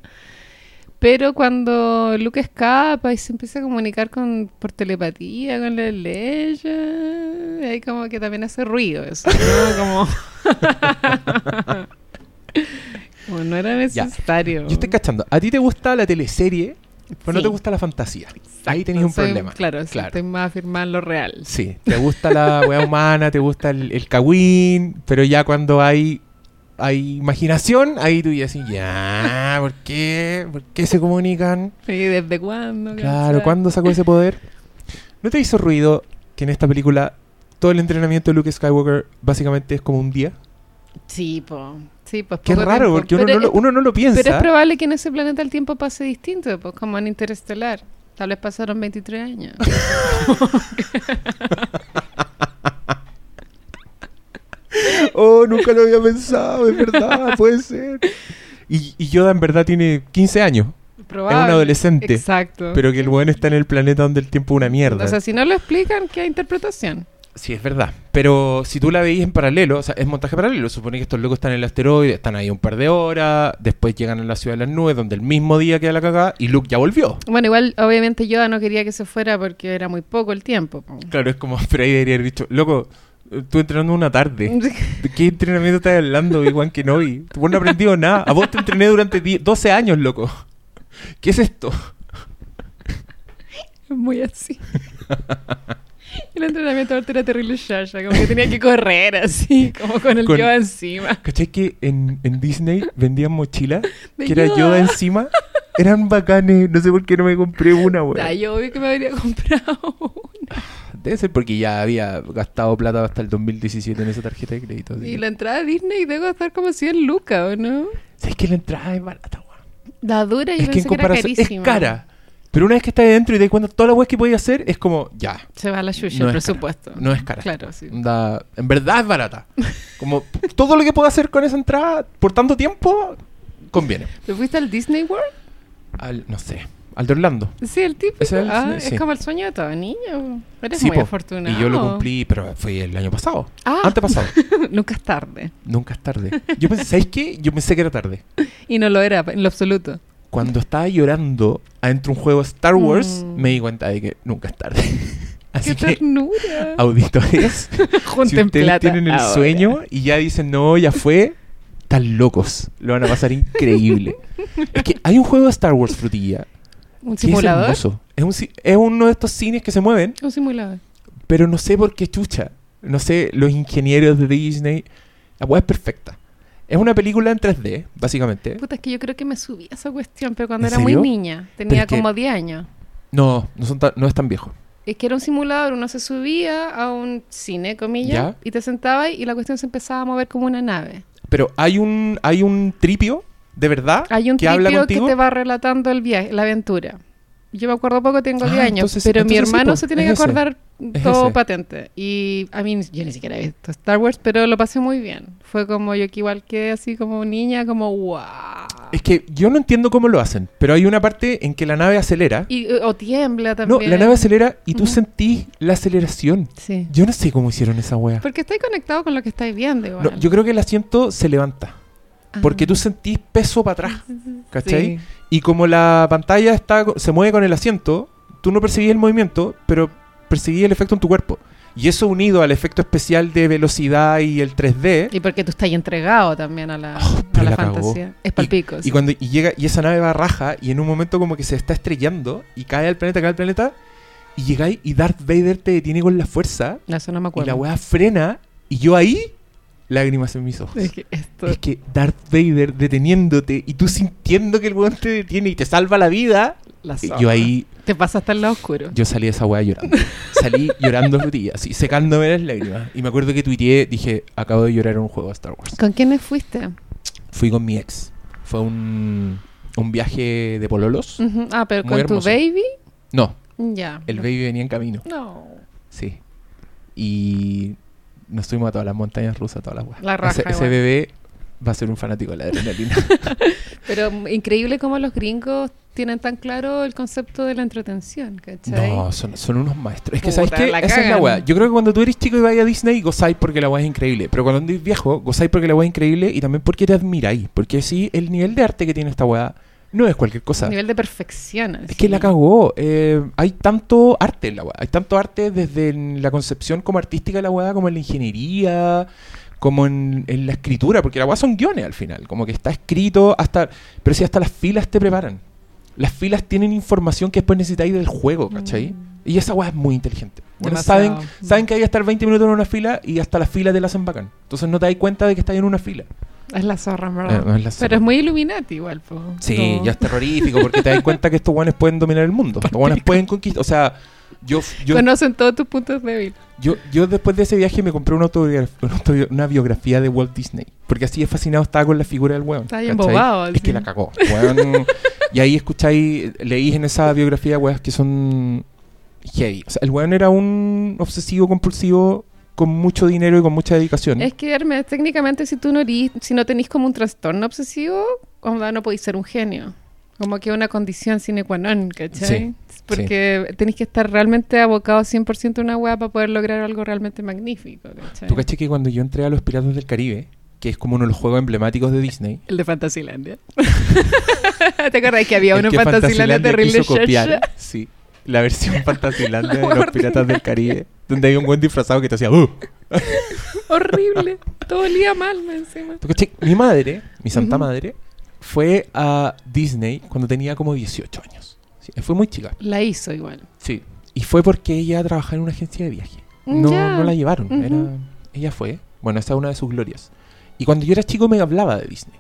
Speaker 2: Pero cuando Luke escapa y se empieza a comunicar con por telepatía con la Leia, ahí como que también hace ruido eso, ¿no? Como... como no era necesario.
Speaker 1: Yo estoy cachando. ¿A ti te gusta la teleserie? Pero no te gusta la fantasía. Ahí tenías un
Speaker 2: Soy-
Speaker 1: problema.
Speaker 2: Claro, sí,
Speaker 1: Claro.
Speaker 2: estoy más afirmada en lo real.
Speaker 1: Sí, te gusta la weá humana, te gusta el, el cagüín, pero ya cuando hay, hay imaginación, ahí tú ya así, ya, ¿por qué? ¿Por qué se comunican?
Speaker 2: ¿Y desde cuándo?
Speaker 1: Claro. ¿cuándo sacó ese poder? ¿No te hizo ruido que en esta película todo el entrenamiento de Luke Skywalker básicamente es como un día?
Speaker 2: Sí, po. Sí, pues
Speaker 1: Qué raro,
Speaker 2: tiempo.
Speaker 1: porque uno
Speaker 2: Pero
Speaker 1: no, lo, uno no lo piensa.
Speaker 2: Pero es probable que en ese planeta el tiempo pase distinto, pues como en Interestelar. Tal vez pasaron 23 años.
Speaker 1: Oh, nunca lo había pensado, es verdad, puede ser. Y, y Yoda en verdad tiene 15 años,
Speaker 2: Probable.
Speaker 1: es un adolescente.
Speaker 2: Exacto.
Speaker 1: Pero que el weón está en el planeta donde el tiempo es una mierda.
Speaker 2: O sea, si no lo explican, ¿qué interpretación?
Speaker 1: Sí, es verdad. Pero si tú la veis en paralelo, o sea, es montaje paralelo. Supone que estos locos están en el asteroide, están ahí un par de horas, después llegan a la ciudad de las nubes, donde el mismo día queda la cagada y Luke ya volvió.
Speaker 2: Bueno, igual, obviamente Yoda no quería que se fuera porque era muy poco el tiempo. po.
Speaker 1: Claro, es como, pero ahí debería haber dicho, loco, estuve entrenando una tarde. ¿De qué entrenamiento estás hablando, Igual que no? Y Tú no aprendido nada. A vos te entrené durante 10 12 años, loco. ¿Qué es esto?
Speaker 2: Es muy así. El entrenamiento ahorita era terrible Shasha, como que tenía que correr así, como con el
Speaker 1: Con-
Speaker 2: Yoda encima.
Speaker 1: ¿Cachai que en, en Disney vendían mochilas que era
Speaker 2: Yoda.
Speaker 1: Encima? Eran bacanes. No sé por qué no me compré una.
Speaker 2: Ah, yo obvio que me habría comprado una.
Speaker 1: Debe ser porque ya había gastado plata hasta el 2017 en esa tarjeta de crédito.
Speaker 2: Y
Speaker 1: que-
Speaker 2: la entrada a Disney debe costar como 100 lucas, ¿o no?
Speaker 1: ¿Sabes que la entrada es barata, weón?
Speaker 2: La dura, yo
Speaker 1: Es que en
Speaker 2: pensé que era
Speaker 1: comparación es cara. Pero una vez que estás dentro y te das cuenta de todas las weas que podías hacer, es como, ya,
Speaker 2: Se va a la chucha
Speaker 1: No
Speaker 2: el
Speaker 1: es cara.
Speaker 2: presupuesto.
Speaker 1: no es cara.
Speaker 2: Claro, sí.
Speaker 1: Da- en verdad es barata. Como todo lo que puedo hacer con esa entrada por tanto tiempo, conviene.
Speaker 2: ¿Te fuiste al Disney World?
Speaker 1: Al, no sé, al de Orlando.
Speaker 2: Sí, el.
Speaker 1: Ese es
Speaker 2: ah,
Speaker 1: sí.
Speaker 2: es como el sueño de todo niño. Eres
Speaker 1: Sí,
Speaker 2: muy
Speaker 1: po.
Speaker 2: afortunado.
Speaker 1: Y yo lo cumplí, pero fue el año pasado.
Speaker 2: Ah.
Speaker 1: Antepasado.
Speaker 2: Nunca es tarde.
Speaker 1: Nunca es tarde. Yo pensé, ¿sabes qué? Yo pensé que era tarde.
Speaker 2: Y no lo era en lo absoluto.
Speaker 1: Cuando estaba llorando adentro de un juego Star Wars,
Speaker 2: Mm.
Speaker 1: me di cuenta de que nunca es tarde. Así
Speaker 2: ¡Qué
Speaker 1: que,
Speaker 2: ternura!
Speaker 1: auditores, si ustedes tienen el
Speaker 2: ahora.
Speaker 1: sueño y ya dicen, no, ya fue, están locos. Lo van a pasar increíble. es que hay un juego de Star Wars, frutilla,
Speaker 2: ¿Un
Speaker 1: es
Speaker 2: simulador?
Speaker 1: hermoso. Es, un, es uno de estos cines que se mueven,
Speaker 2: Un simulador.
Speaker 1: pero no sé por qué chucha. No sé, los ingenieros de Disney. La weá es perfecta. Es una película en 3D, básicamente.
Speaker 2: Puta, es que yo creo que me subí a esa cuestión, pero cuando
Speaker 1: ¿En
Speaker 2: era muy niña. Tenía
Speaker 1: es que-
Speaker 2: como 10 años.
Speaker 1: No, no, son tan- no es tan viejo.
Speaker 2: Es que era un simulador, uno se subía a un cine, comillas,
Speaker 1: Ya.
Speaker 2: y te sentabas y la cuestión se empezaba a mover como una nave.
Speaker 1: Pero hay un, hay un tripio, de verdad,
Speaker 2: Hay un
Speaker 1: que habla
Speaker 2: tripio que
Speaker 1: contigo.
Speaker 2: te va relatando el viaje, la aventura. Yo me acuerdo poco, tengo
Speaker 1: Ah,
Speaker 2: 10 años,
Speaker 1: entonces-
Speaker 2: pero mi
Speaker 1: entonces
Speaker 2: hermano se tiene
Speaker 1: es
Speaker 2: que acordar todo patente. Y a mí, yo ni siquiera he visto Star Wars, pero lo pasé muy bien. Fue como yo que igual quedé así como niña, como wow.
Speaker 1: Es que yo no entiendo cómo lo hacen, pero hay una parte en que la nave acelera.
Speaker 2: Y, eh, o tiembla
Speaker 1: No,
Speaker 2: también.
Speaker 1: la nave acelera y tú
Speaker 2: Ujú.
Speaker 1: sentís la aceleración.
Speaker 2: Sí.
Speaker 1: Yo no sé cómo hicieron esa wea.
Speaker 2: Porque estáis conectado con lo que estáis viendo igual.
Speaker 1: No, yo creo que el asiento se levanta.
Speaker 2: Ah.
Speaker 1: Porque tú sentís peso para atrás. ¿Cachai?
Speaker 2: Sí.
Speaker 1: Y como la pantalla está se mueve con el asiento, tú no percibís el movimiento, pero percibís el efecto en tu cuerpo. Y eso unido al efecto especial de velocidad y el 3D.
Speaker 2: Y porque tú estás entregado también a la,
Speaker 1: Oh,
Speaker 2: a la
Speaker 1: la cagó.
Speaker 2: fantasía. Es palpico.
Speaker 1: Y cuando y llega y esa nave va raja y en un momento como que se está estrellando y cae al planeta, cae al planeta y llegáis y Darth Vader te detiene con la fuerza
Speaker 2: Eso no me
Speaker 1: y
Speaker 2: acuerdo.
Speaker 1: la weá frena y yo ahí lágrimas en mis ojos.
Speaker 2: Es que esto...
Speaker 1: Es que Darth Vader deteniéndote y tú sintiendo que el weón te detiene y te salva la vida.
Speaker 2: la
Speaker 1: y
Speaker 2: zorra.
Speaker 1: yo ahí,
Speaker 2: Te pasa hasta el lado oscuro.
Speaker 1: yo salí de esa weá llorando. Salí llorando frutilla, así, secándome las lágrimas. Y me acuerdo que tuiteé, dije, acabo de llorar en un juego de Star Wars.
Speaker 2: ¿Con quiénes fuiste?
Speaker 1: Fui con mi ex. Fue un, un viaje de pololos.
Speaker 2: Ah, pero con
Speaker 1: hermoso.
Speaker 2: tu baby.
Speaker 1: No,
Speaker 2: Ya.
Speaker 1: el baby venía en camino.
Speaker 2: No.
Speaker 1: Sí. Y nos fuimos a todas las montañas rusas, a todas las weas.
Speaker 2: La raja
Speaker 1: Ese, bebé va a ser un fanático de la adrenalina.
Speaker 2: Pero increíble cómo los gringos tienen tan claro el concepto de la entretención, ¿cachai?
Speaker 1: No, son, son unos maestros. Es que,
Speaker 2: Puta,
Speaker 1: ¿sabes qué? Esa es la weá. Yo creo que cuando tú eres chico y vas a Disney, gozáis porque la weá es increíble. Pero cuando eres viejo, gozáis porque la weá es increíble y también porque te admiráis. Porque sí, el nivel de arte que tiene esta weá no es cualquier cosa.
Speaker 2: nivel de perfección.
Speaker 1: Es que la cagó. Eh, hay tanto arte en la weá. Hay tanto arte desde la concepción como artística de la weá, como en la ingeniería, como en, en la escritura. Porque la weá son guiones al final. Como que está escrito hasta... Pero si hasta las filas te preparan. Las filas tienen información que después necesitáis del juego, ¿cachai?
Speaker 2: Mm.
Speaker 1: Y esa weá es muy inteligente. Bueno, saben, saben que hay que estar 20 minutos en una fila y hasta las filas te la hacen bacán. Entonces no te das cuenta de que estás en una fila.
Speaker 2: Es la zorra, en
Speaker 1: Eh,
Speaker 2: verdad.
Speaker 1: es la zorra.
Speaker 2: Pero es muy Illuminati igual, po.
Speaker 1: Sí, ya es terrorífico porque te das cuenta que estos guanes pueden dominar el mundo. Estos guanes pueden conquistar. O sea, Yo, yo,
Speaker 2: Conocen todos tus puntos débiles.
Speaker 1: yo, yo después de ese viaje me compré una, una, biografía de Walt Disney. Porque así de fascinado estaba con la figura del weón.
Speaker 2: Está bien embobado,
Speaker 1: Es que la cagó. weón. y ahí escucháis, leí en esa biografía weas que son heavy. O sea, el weón era un obsesivo compulsivo con mucho dinero y con mucha dedicación.
Speaker 2: Es que, Hermes, técnicamente si tú no eres, si no tenés como un trastorno obsesivo, onda, no podéis ser un genio. Como que una condición sine qua non, ¿cachai? Porque tenéis que estar realmente abocado 100% a una weá para poder lograr algo realmente magnífico, ¿cachai?
Speaker 1: ¿Tú caché que cuando yo entré a los Piratas del Caribe, que es como uno de los juegos emblemáticos de Disney,
Speaker 2: El de Fantasilandia. ¿Te acuerdas que había uno en
Speaker 1: que
Speaker 2: Fantasilandia terrible
Speaker 1: quiso copiar, sí, la versión Fantasilandia
Speaker 2: La
Speaker 1: de los Piratas del Caribe, donde hay un buen disfrazado que te hacía "Uh".
Speaker 2: Horrible. Todo olía mal, me encima.
Speaker 1: Mi madre, mi santa
Speaker 2: Ujú.
Speaker 1: madre, fue a Disney cuando tenía como 18 años. Sí, fue muy chica.
Speaker 2: La hizo igual.
Speaker 1: Sí. Y fue porque ella trabajaba en una agencia de viaje. No,
Speaker 2: Ya.
Speaker 1: no la llevaron.
Speaker 2: Ujú.
Speaker 1: era, ella fue. Bueno, esa es una de sus glorias. Y cuando yo era chico me hablaba de Disney.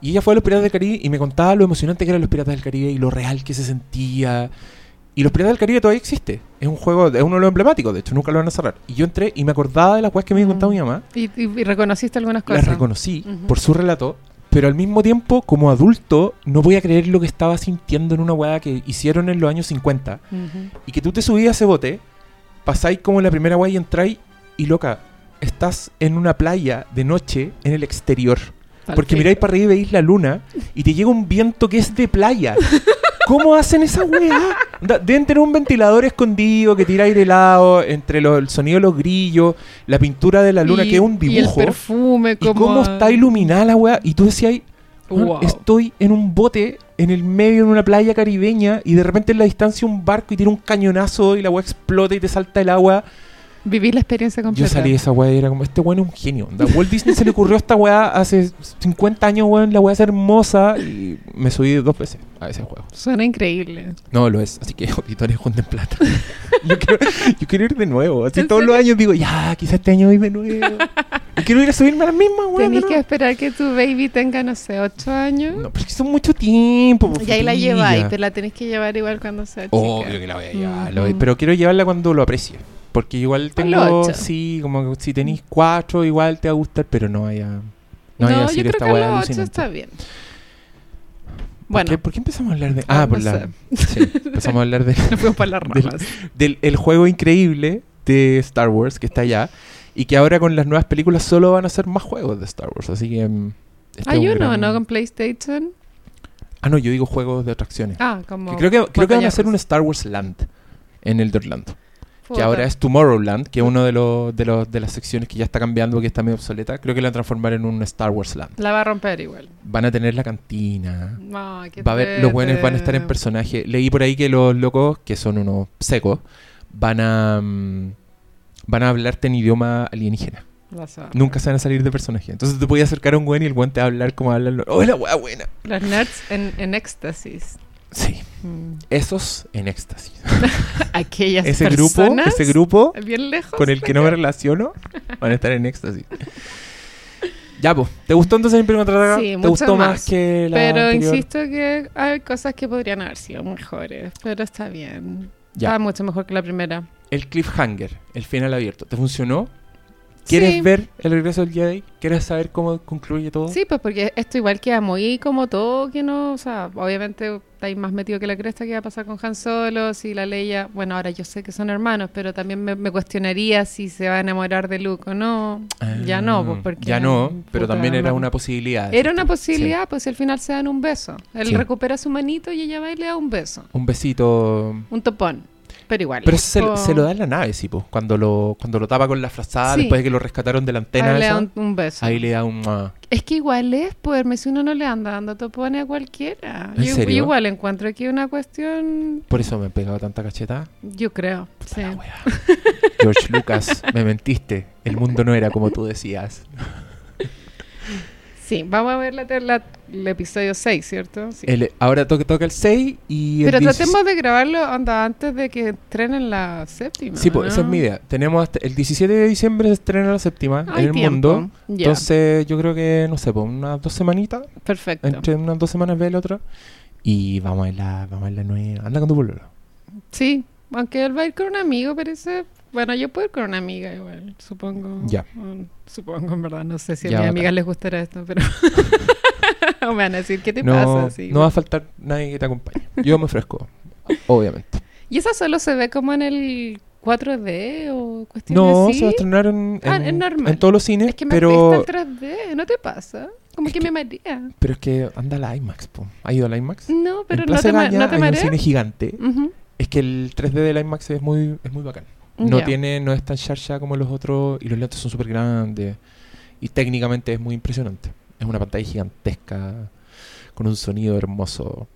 Speaker 1: Y ella fue a los Piratas del Caribe y me contaba lo emocionante que eran los Piratas del Caribe y lo real que se sentía. Y los Piratas del Caribe todavía existe. Es un juego, es uno de los emblemáticos, de hecho nunca lo van a cerrar. Y yo entré y me acordaba de las cosas que me había contado
Speaker 2: Mm.
Speaker 1: mi mamá.
Speaker 2: Y, y- y reconociste algunas
Speaker 1: Las
Speaker 2: cosas.
Speaker 1: reconocí
Speaker 2: Ujú.
Speaker 1: por su relato, pero al mismo tiempo, como adulto, no voy a creer lo que estaba sintiendo en una weá que hicieron en los años 50
Speaker 2: Ujú.
Speaker 1: y que tú te subías a ese bote, pasáis como en la primera weá y entráis y loca, estás en una playa de noche en el exterior. Porque miráis para arriba y veis la luna y te llega un viento que es de playa. ¿Cómo hacen esa weá? Deben tener un ventilador escondido que tira aire helado entre los- el sonido de los grillos, la pintura de la luna
Speaker 2: Y-
Speaker 1: que es un
Speaker 2: Y el
Speaker 1: dibujo.
Speaker 2: perfume,
Speaker 1: Y
Speaker 2: como...
Speaker 1: cómo está iluminada la weá. Y tú decías, "Weón,
Speaker 2: Wow.
Speaker 1: estoy en un bote en el medio de una playa caribeña y de repente en la distancia un barco y tira un cañonazo y la weá explota y te salta el agua.
Speaker 2: Viví la experiencia completa.
Speaker 1: Yo salí de esa weá y era como, este weón es un genio. onda. Walt Disney se le ocurrió a esta weá hace 50 años, weón, la weá es hermosa y me subí dos veces a ese juego.
Speaker 2: Suena increíble.
Speaker 1: No, lo es. Así que auditores junten plata. yo, quiero, yo quiero ir de nuevo. Así
Speaker 2: ¿En
Speaker 1: todos los
Speaker 2: serio?
Speaker 1: años digo, ya, quizás este año voy de nuevo. quiero ir a subirme a la misma, weón.
Speaker 2: Tenés que esperar que tu baby tenga, no sé, ocho años.
Speaker 1: No, pero es que son mucho tiempo. po,
Speaker 2: y ahí la lleváis, pero la tenés que llevar igual cuando sea chica.
Speaker 1: Obvio que la voy a llevar.
Speaker 2: Ujú.
Speaker 1: Pero quiero llevarla cuando lo aprecie. Porque igual tengo, sí, como que si tenéis cuatro, igual te va a gustar, pero no vaya. No,
Speaker 2: No,
Speaker 1: vaya a
Speaker 2: yo
Speaker 1: decir
Speaker 2: creo
Speaker 1: esta
Speaker 2: que a los ocho está bien.
Speaker 1: ¿Por
Speaker 2: Bueno,
Speaker 1: qué, por qué empezamos a hablar de.?
Speaker 2: Ah,
Speaker 1: Ah, por
Speaker 2: no
Speaker 1: la. Sí, empezamos a hablar de,
Speaker 2: fuimos para las
Speaker 1: Del- del el juego increíble de Star Wars que está allá. Y que ahora con las nuevas películas solo van a ser más juegos de Star Wars. Así que. mm, este
Speaker 2: Hay
Speaker 1: un
Speaker 2: uno,
Speaker 1: gran-
Speaker 2: ¿no? Con PlayStation.
Speaker 1: Ah, no, yo digo juegos de atracciones.
Speaker 2: Ah, como...
Speaker 1: Que creo que, creo que van a hacer un Star Wars Land en el de Orlando. Que ahora es Tomorrowland, que es uno de los, de los de las secciones que ya está cambiando, que está medio obsoleta. Creo que la van a transformar en un Star Wars Land.
Speaker 2: La va a romper igual.
Speaker 1: Van a tener la cantina.
Speaker 2: Qué
Speaker 1: Va a haber, los buenos van a estar en personaje. Leí por ahí que los locos, que son unos secos, van a mm, van a hablarte en idioma alienígena. Nunca se van a salir de personaje. Entonces te podías acercar a un buen y el buen te va a hablar como hablan los. ¡Oh, la wea buena!
Speaker 2: Los nerds en, en éxtasis.
Speaker 1: Sí,
Speaker 2: Mm.
Speaker 1: esos en éxtasis.
Speaker 2: Aquellas
Speaker 1: Ese grupo,
Speaker 2: personas
Speaker 1: ese grupo
Speaker 2: bien lejos
Speaker 1: con el que no me relaciono van a estar en éxtasis. Ya, pues, ¿te gustó entonces el primer contraataque?
Speaker 2: Sí,
Speaker 1: ¿Te gustó más,
Speaker 2: más.
Speaker 1: que la
Speaker 2: pero
Speaker 1: anterior?
Speaker 2: insisto que hay cosas que podrían haber sido mejores pero está bien
Speaker 1: Ya.
Speaker 2: está mucho mejor que la primera
Speaker 1: El cliffhanger, el final abierto, ¿te funcionó? ¿Quieres
Speaker 2: Sí.
Speaker 1: ver el regreso del Jedi? ¿Quieres saber cómo concluye todo?
Speaker 2: Sí, pues porque esto igual queda muy como todo, que no, o sea, obviamente estáis más metido que la cresta que va a pasar con Han Solo, si la Leia, bueno, ahora yo sé que son hermanos, pero también me, me cuestionaría si se va a enamorar de Luke o no. ya no, pues
Speaker 1: Ah,
Speaker 2: porque...
Speaker 1: Ya no, pero también era una posibilidad.
Speaker 2: Era una posibilidad, pues si al final se dan un beso. Él
Speaker 1: Sí.
Speaker 2: recupera su manito y ella va y le da un beso.
Speaker 1: Un besito.
Speaker 2: Un topón. Pero igual.
Speaker 1: Pero
Speaker 2: es
Speaker 1: se, lo da en la nave, sí, pues. Cuando lo, cuando lo tapa con la frazada,
Speaker 2: Sí.
Speaker 1: después de que lo rescataron de la antena
Speaker 2: Ahí le da un, un beso.
Speaker 1: ahí le da un... ah,
Speaker 2: Es que igual es, pues, si uno no le anda dando topones a cualquiera.
Speaker 1: ¿En
Speaker 2: yo,
Speaker 1: serio?
Speaker 2: yo igual encuentro aquí una cuestión,
Speaker 1: por eso me he pegado tanta cacheta.
Speaker 2: yo creo. Sí.
Speaker 1: George Lucas, me mentiste. El mundo no era como tú decías.
Speaker 2: Sí, vamos a ver la, el episodio 6, ¿cierto? Sí.
Speaker 1: El- ahora toca, toca el 6 y el
Speaker 2: Pero
Speaker 1: 16
Speaker 2: tratemos de grabarlo onda, antes de que estrenen la séptima.
Speaker 1: Sí, pues
Speaker 2: ¿no?
Speaker 1: esa es mi idea. Tenemos hasta el 17 de diciembre se estrena la séptima
Speaker 2: Hay
Speaker 1: en el
Speaker 2: tiempo.
Speaker 1: mundo. Entonces yo creo que, no sé, pues unas dos semanitas.
Speaker 2: perfecto.
Speaker 1: Entre unas dos semanas ve el otro. Y vamos a la, vamos a la nueva. Anda con tu pololo.
Speaker 2: Sí, Aunque él va a ir con un amigo, parece. Bueno, yo puedo ir con una amiga igual, supongo.
Speaker 1: Ya.
Speaker 2: Mm, Supongo, en verdad. No sé si a mis amigas les gustará esto, pero. o me van a decir, ¿qué te
Speaker 1: no,
Speaker 2: pasa? Sí.
Speaker 1: no va a faltar nadie que te acompañe. Yo me ofrezco, obviamente.
Speaker 2: ¿Y eso solo se ve como en el 4D o cuestiones
Speaker 1: No,
Speaker 2: así?
Speaker 1: se va a estrenar en,
Speaker 2: Ah,
Speaker 1: en-
Speaker 2: es normal.
Speaker 1: en todos los cines,
Speaker 2: Es que me
Speaker 1: pero,
Speaker 2: el 3D, ¿no te pasa? Como
Speaker 1: Es
Speaker 2: que,
Speaker 1: que-
Speaker 2: me marea.
Speaker 1: pero es que anda la IMAX. po. ¿Ha ido a la IMAX?
Speaker 2: No, pero
Speaker 1: en
Speaker 2: no
Speaker 1: Plaza
Speaker 2: te,
Speaker 1: Gaña
Speaker 2: no te
Speaker 1: hay un
Speaker 2: marea.
Speaker 1: cine gigante.
Speaker 2: Ujú.
Speaker 1: Es que el 3D de la IMAX es muy, es muy bacán. No tiene, no es tan charcha como los otros y los lentes son súper grandes y técnicamente es muy impresionante. Es una pantalla gigantesca con un sonido hermoso.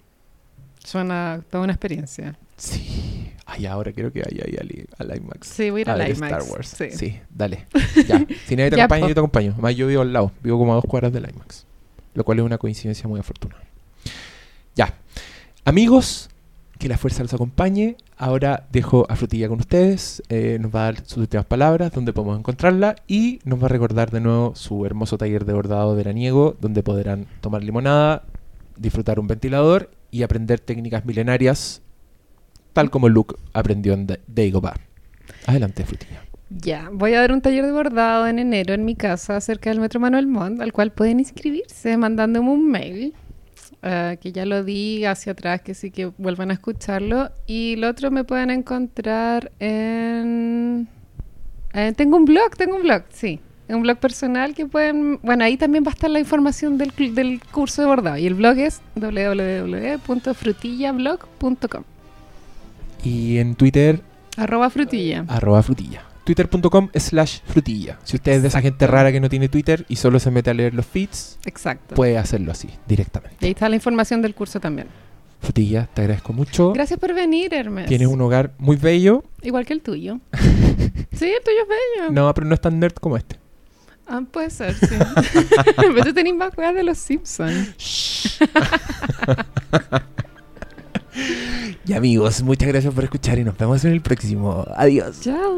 Speaker 2: Suena toda una experiencia.
Speaker 1: Sí. Ay, ahora quiero que vaya al, al IMAX.
Speaker 2: Sí, voy a ir
Speaker 1: a
Speaker 2: a la
Speaker 1: ver
Speaker 2: IMAX.
Speaker 1: Star Wars.
Speaker 2: Sí.
Speaker 1: Sí, dale. Ya. Si nadie te
Speaker 2: Ya,
Speaker 1: acompaña,
Speaker 2: po.
Speaker 1: yo te acompaño. Además, yo vivo al lado. Vivo como a dos cuadras del IMAX. Lo cual es una coincidencia muy afortunada. Ya. Amigos, que la fuerza los acompañe. Ahora dejo a Frutilla con ustedes. Eh, nos va a dar sus últimas palabras, donde podemos encontrarla. Y nos va a recordar de nuevo su hermoso taller de bordado veraniego, donde podrán tomar limonada, disfrutar un ventilador y aprender técnicas milenarias, tal como Luke aprendió en Da- Dagobah. Adelante, Frutilla.
Speaker 2: Ya, voy a dar un taller de bordado en enero en mi casa cerca del Metro Manuel Montt, al cual pueden inscribirse mandándome un mail, eh, que ya lo di hacia atrás, que sí que vuelvan a escucharlo. Y lo otro me pueden encontrar en... eh, tengo un blog, tengo un blog, sí. Un blog personal que pueden... Bueno, ahí también va a estar la información del, del curso de bordado. Y el blog es www.frutillablog.com.
Speaker 1: Y en Twitter,
Speaker 2: Arroba frutilla.
Speaker 1: arroba frutilla. Twitter.com slash frutilla. Si usted es de esa gente rara que no tiene Twitter y solo se mete a leer los feeds,
Speaker 2: Exacto.
Speaker 1: puede hacerlo así, directamente.
Speaker 2: Y ahí está la información del curso también.
Speaker 1: Frutilla, te agradezco mucho.
Speaker 2: Gracias por venir, Hermes.
Speaker 1: Tienes un hogar muy bello.
Speaker 2: Igual que el tuyo. sí, el tuyo es bello.
Speaker 1: No, pero no es tan nerd como este.
Speaker 2: Ah, puede ser, sí. pero tú tenés más de los Simpsons.
Speaker 1: Y amigos, muchas gracias por escuchar y nos vemos en el próximo. Adiós.
Speaker 2: Chao.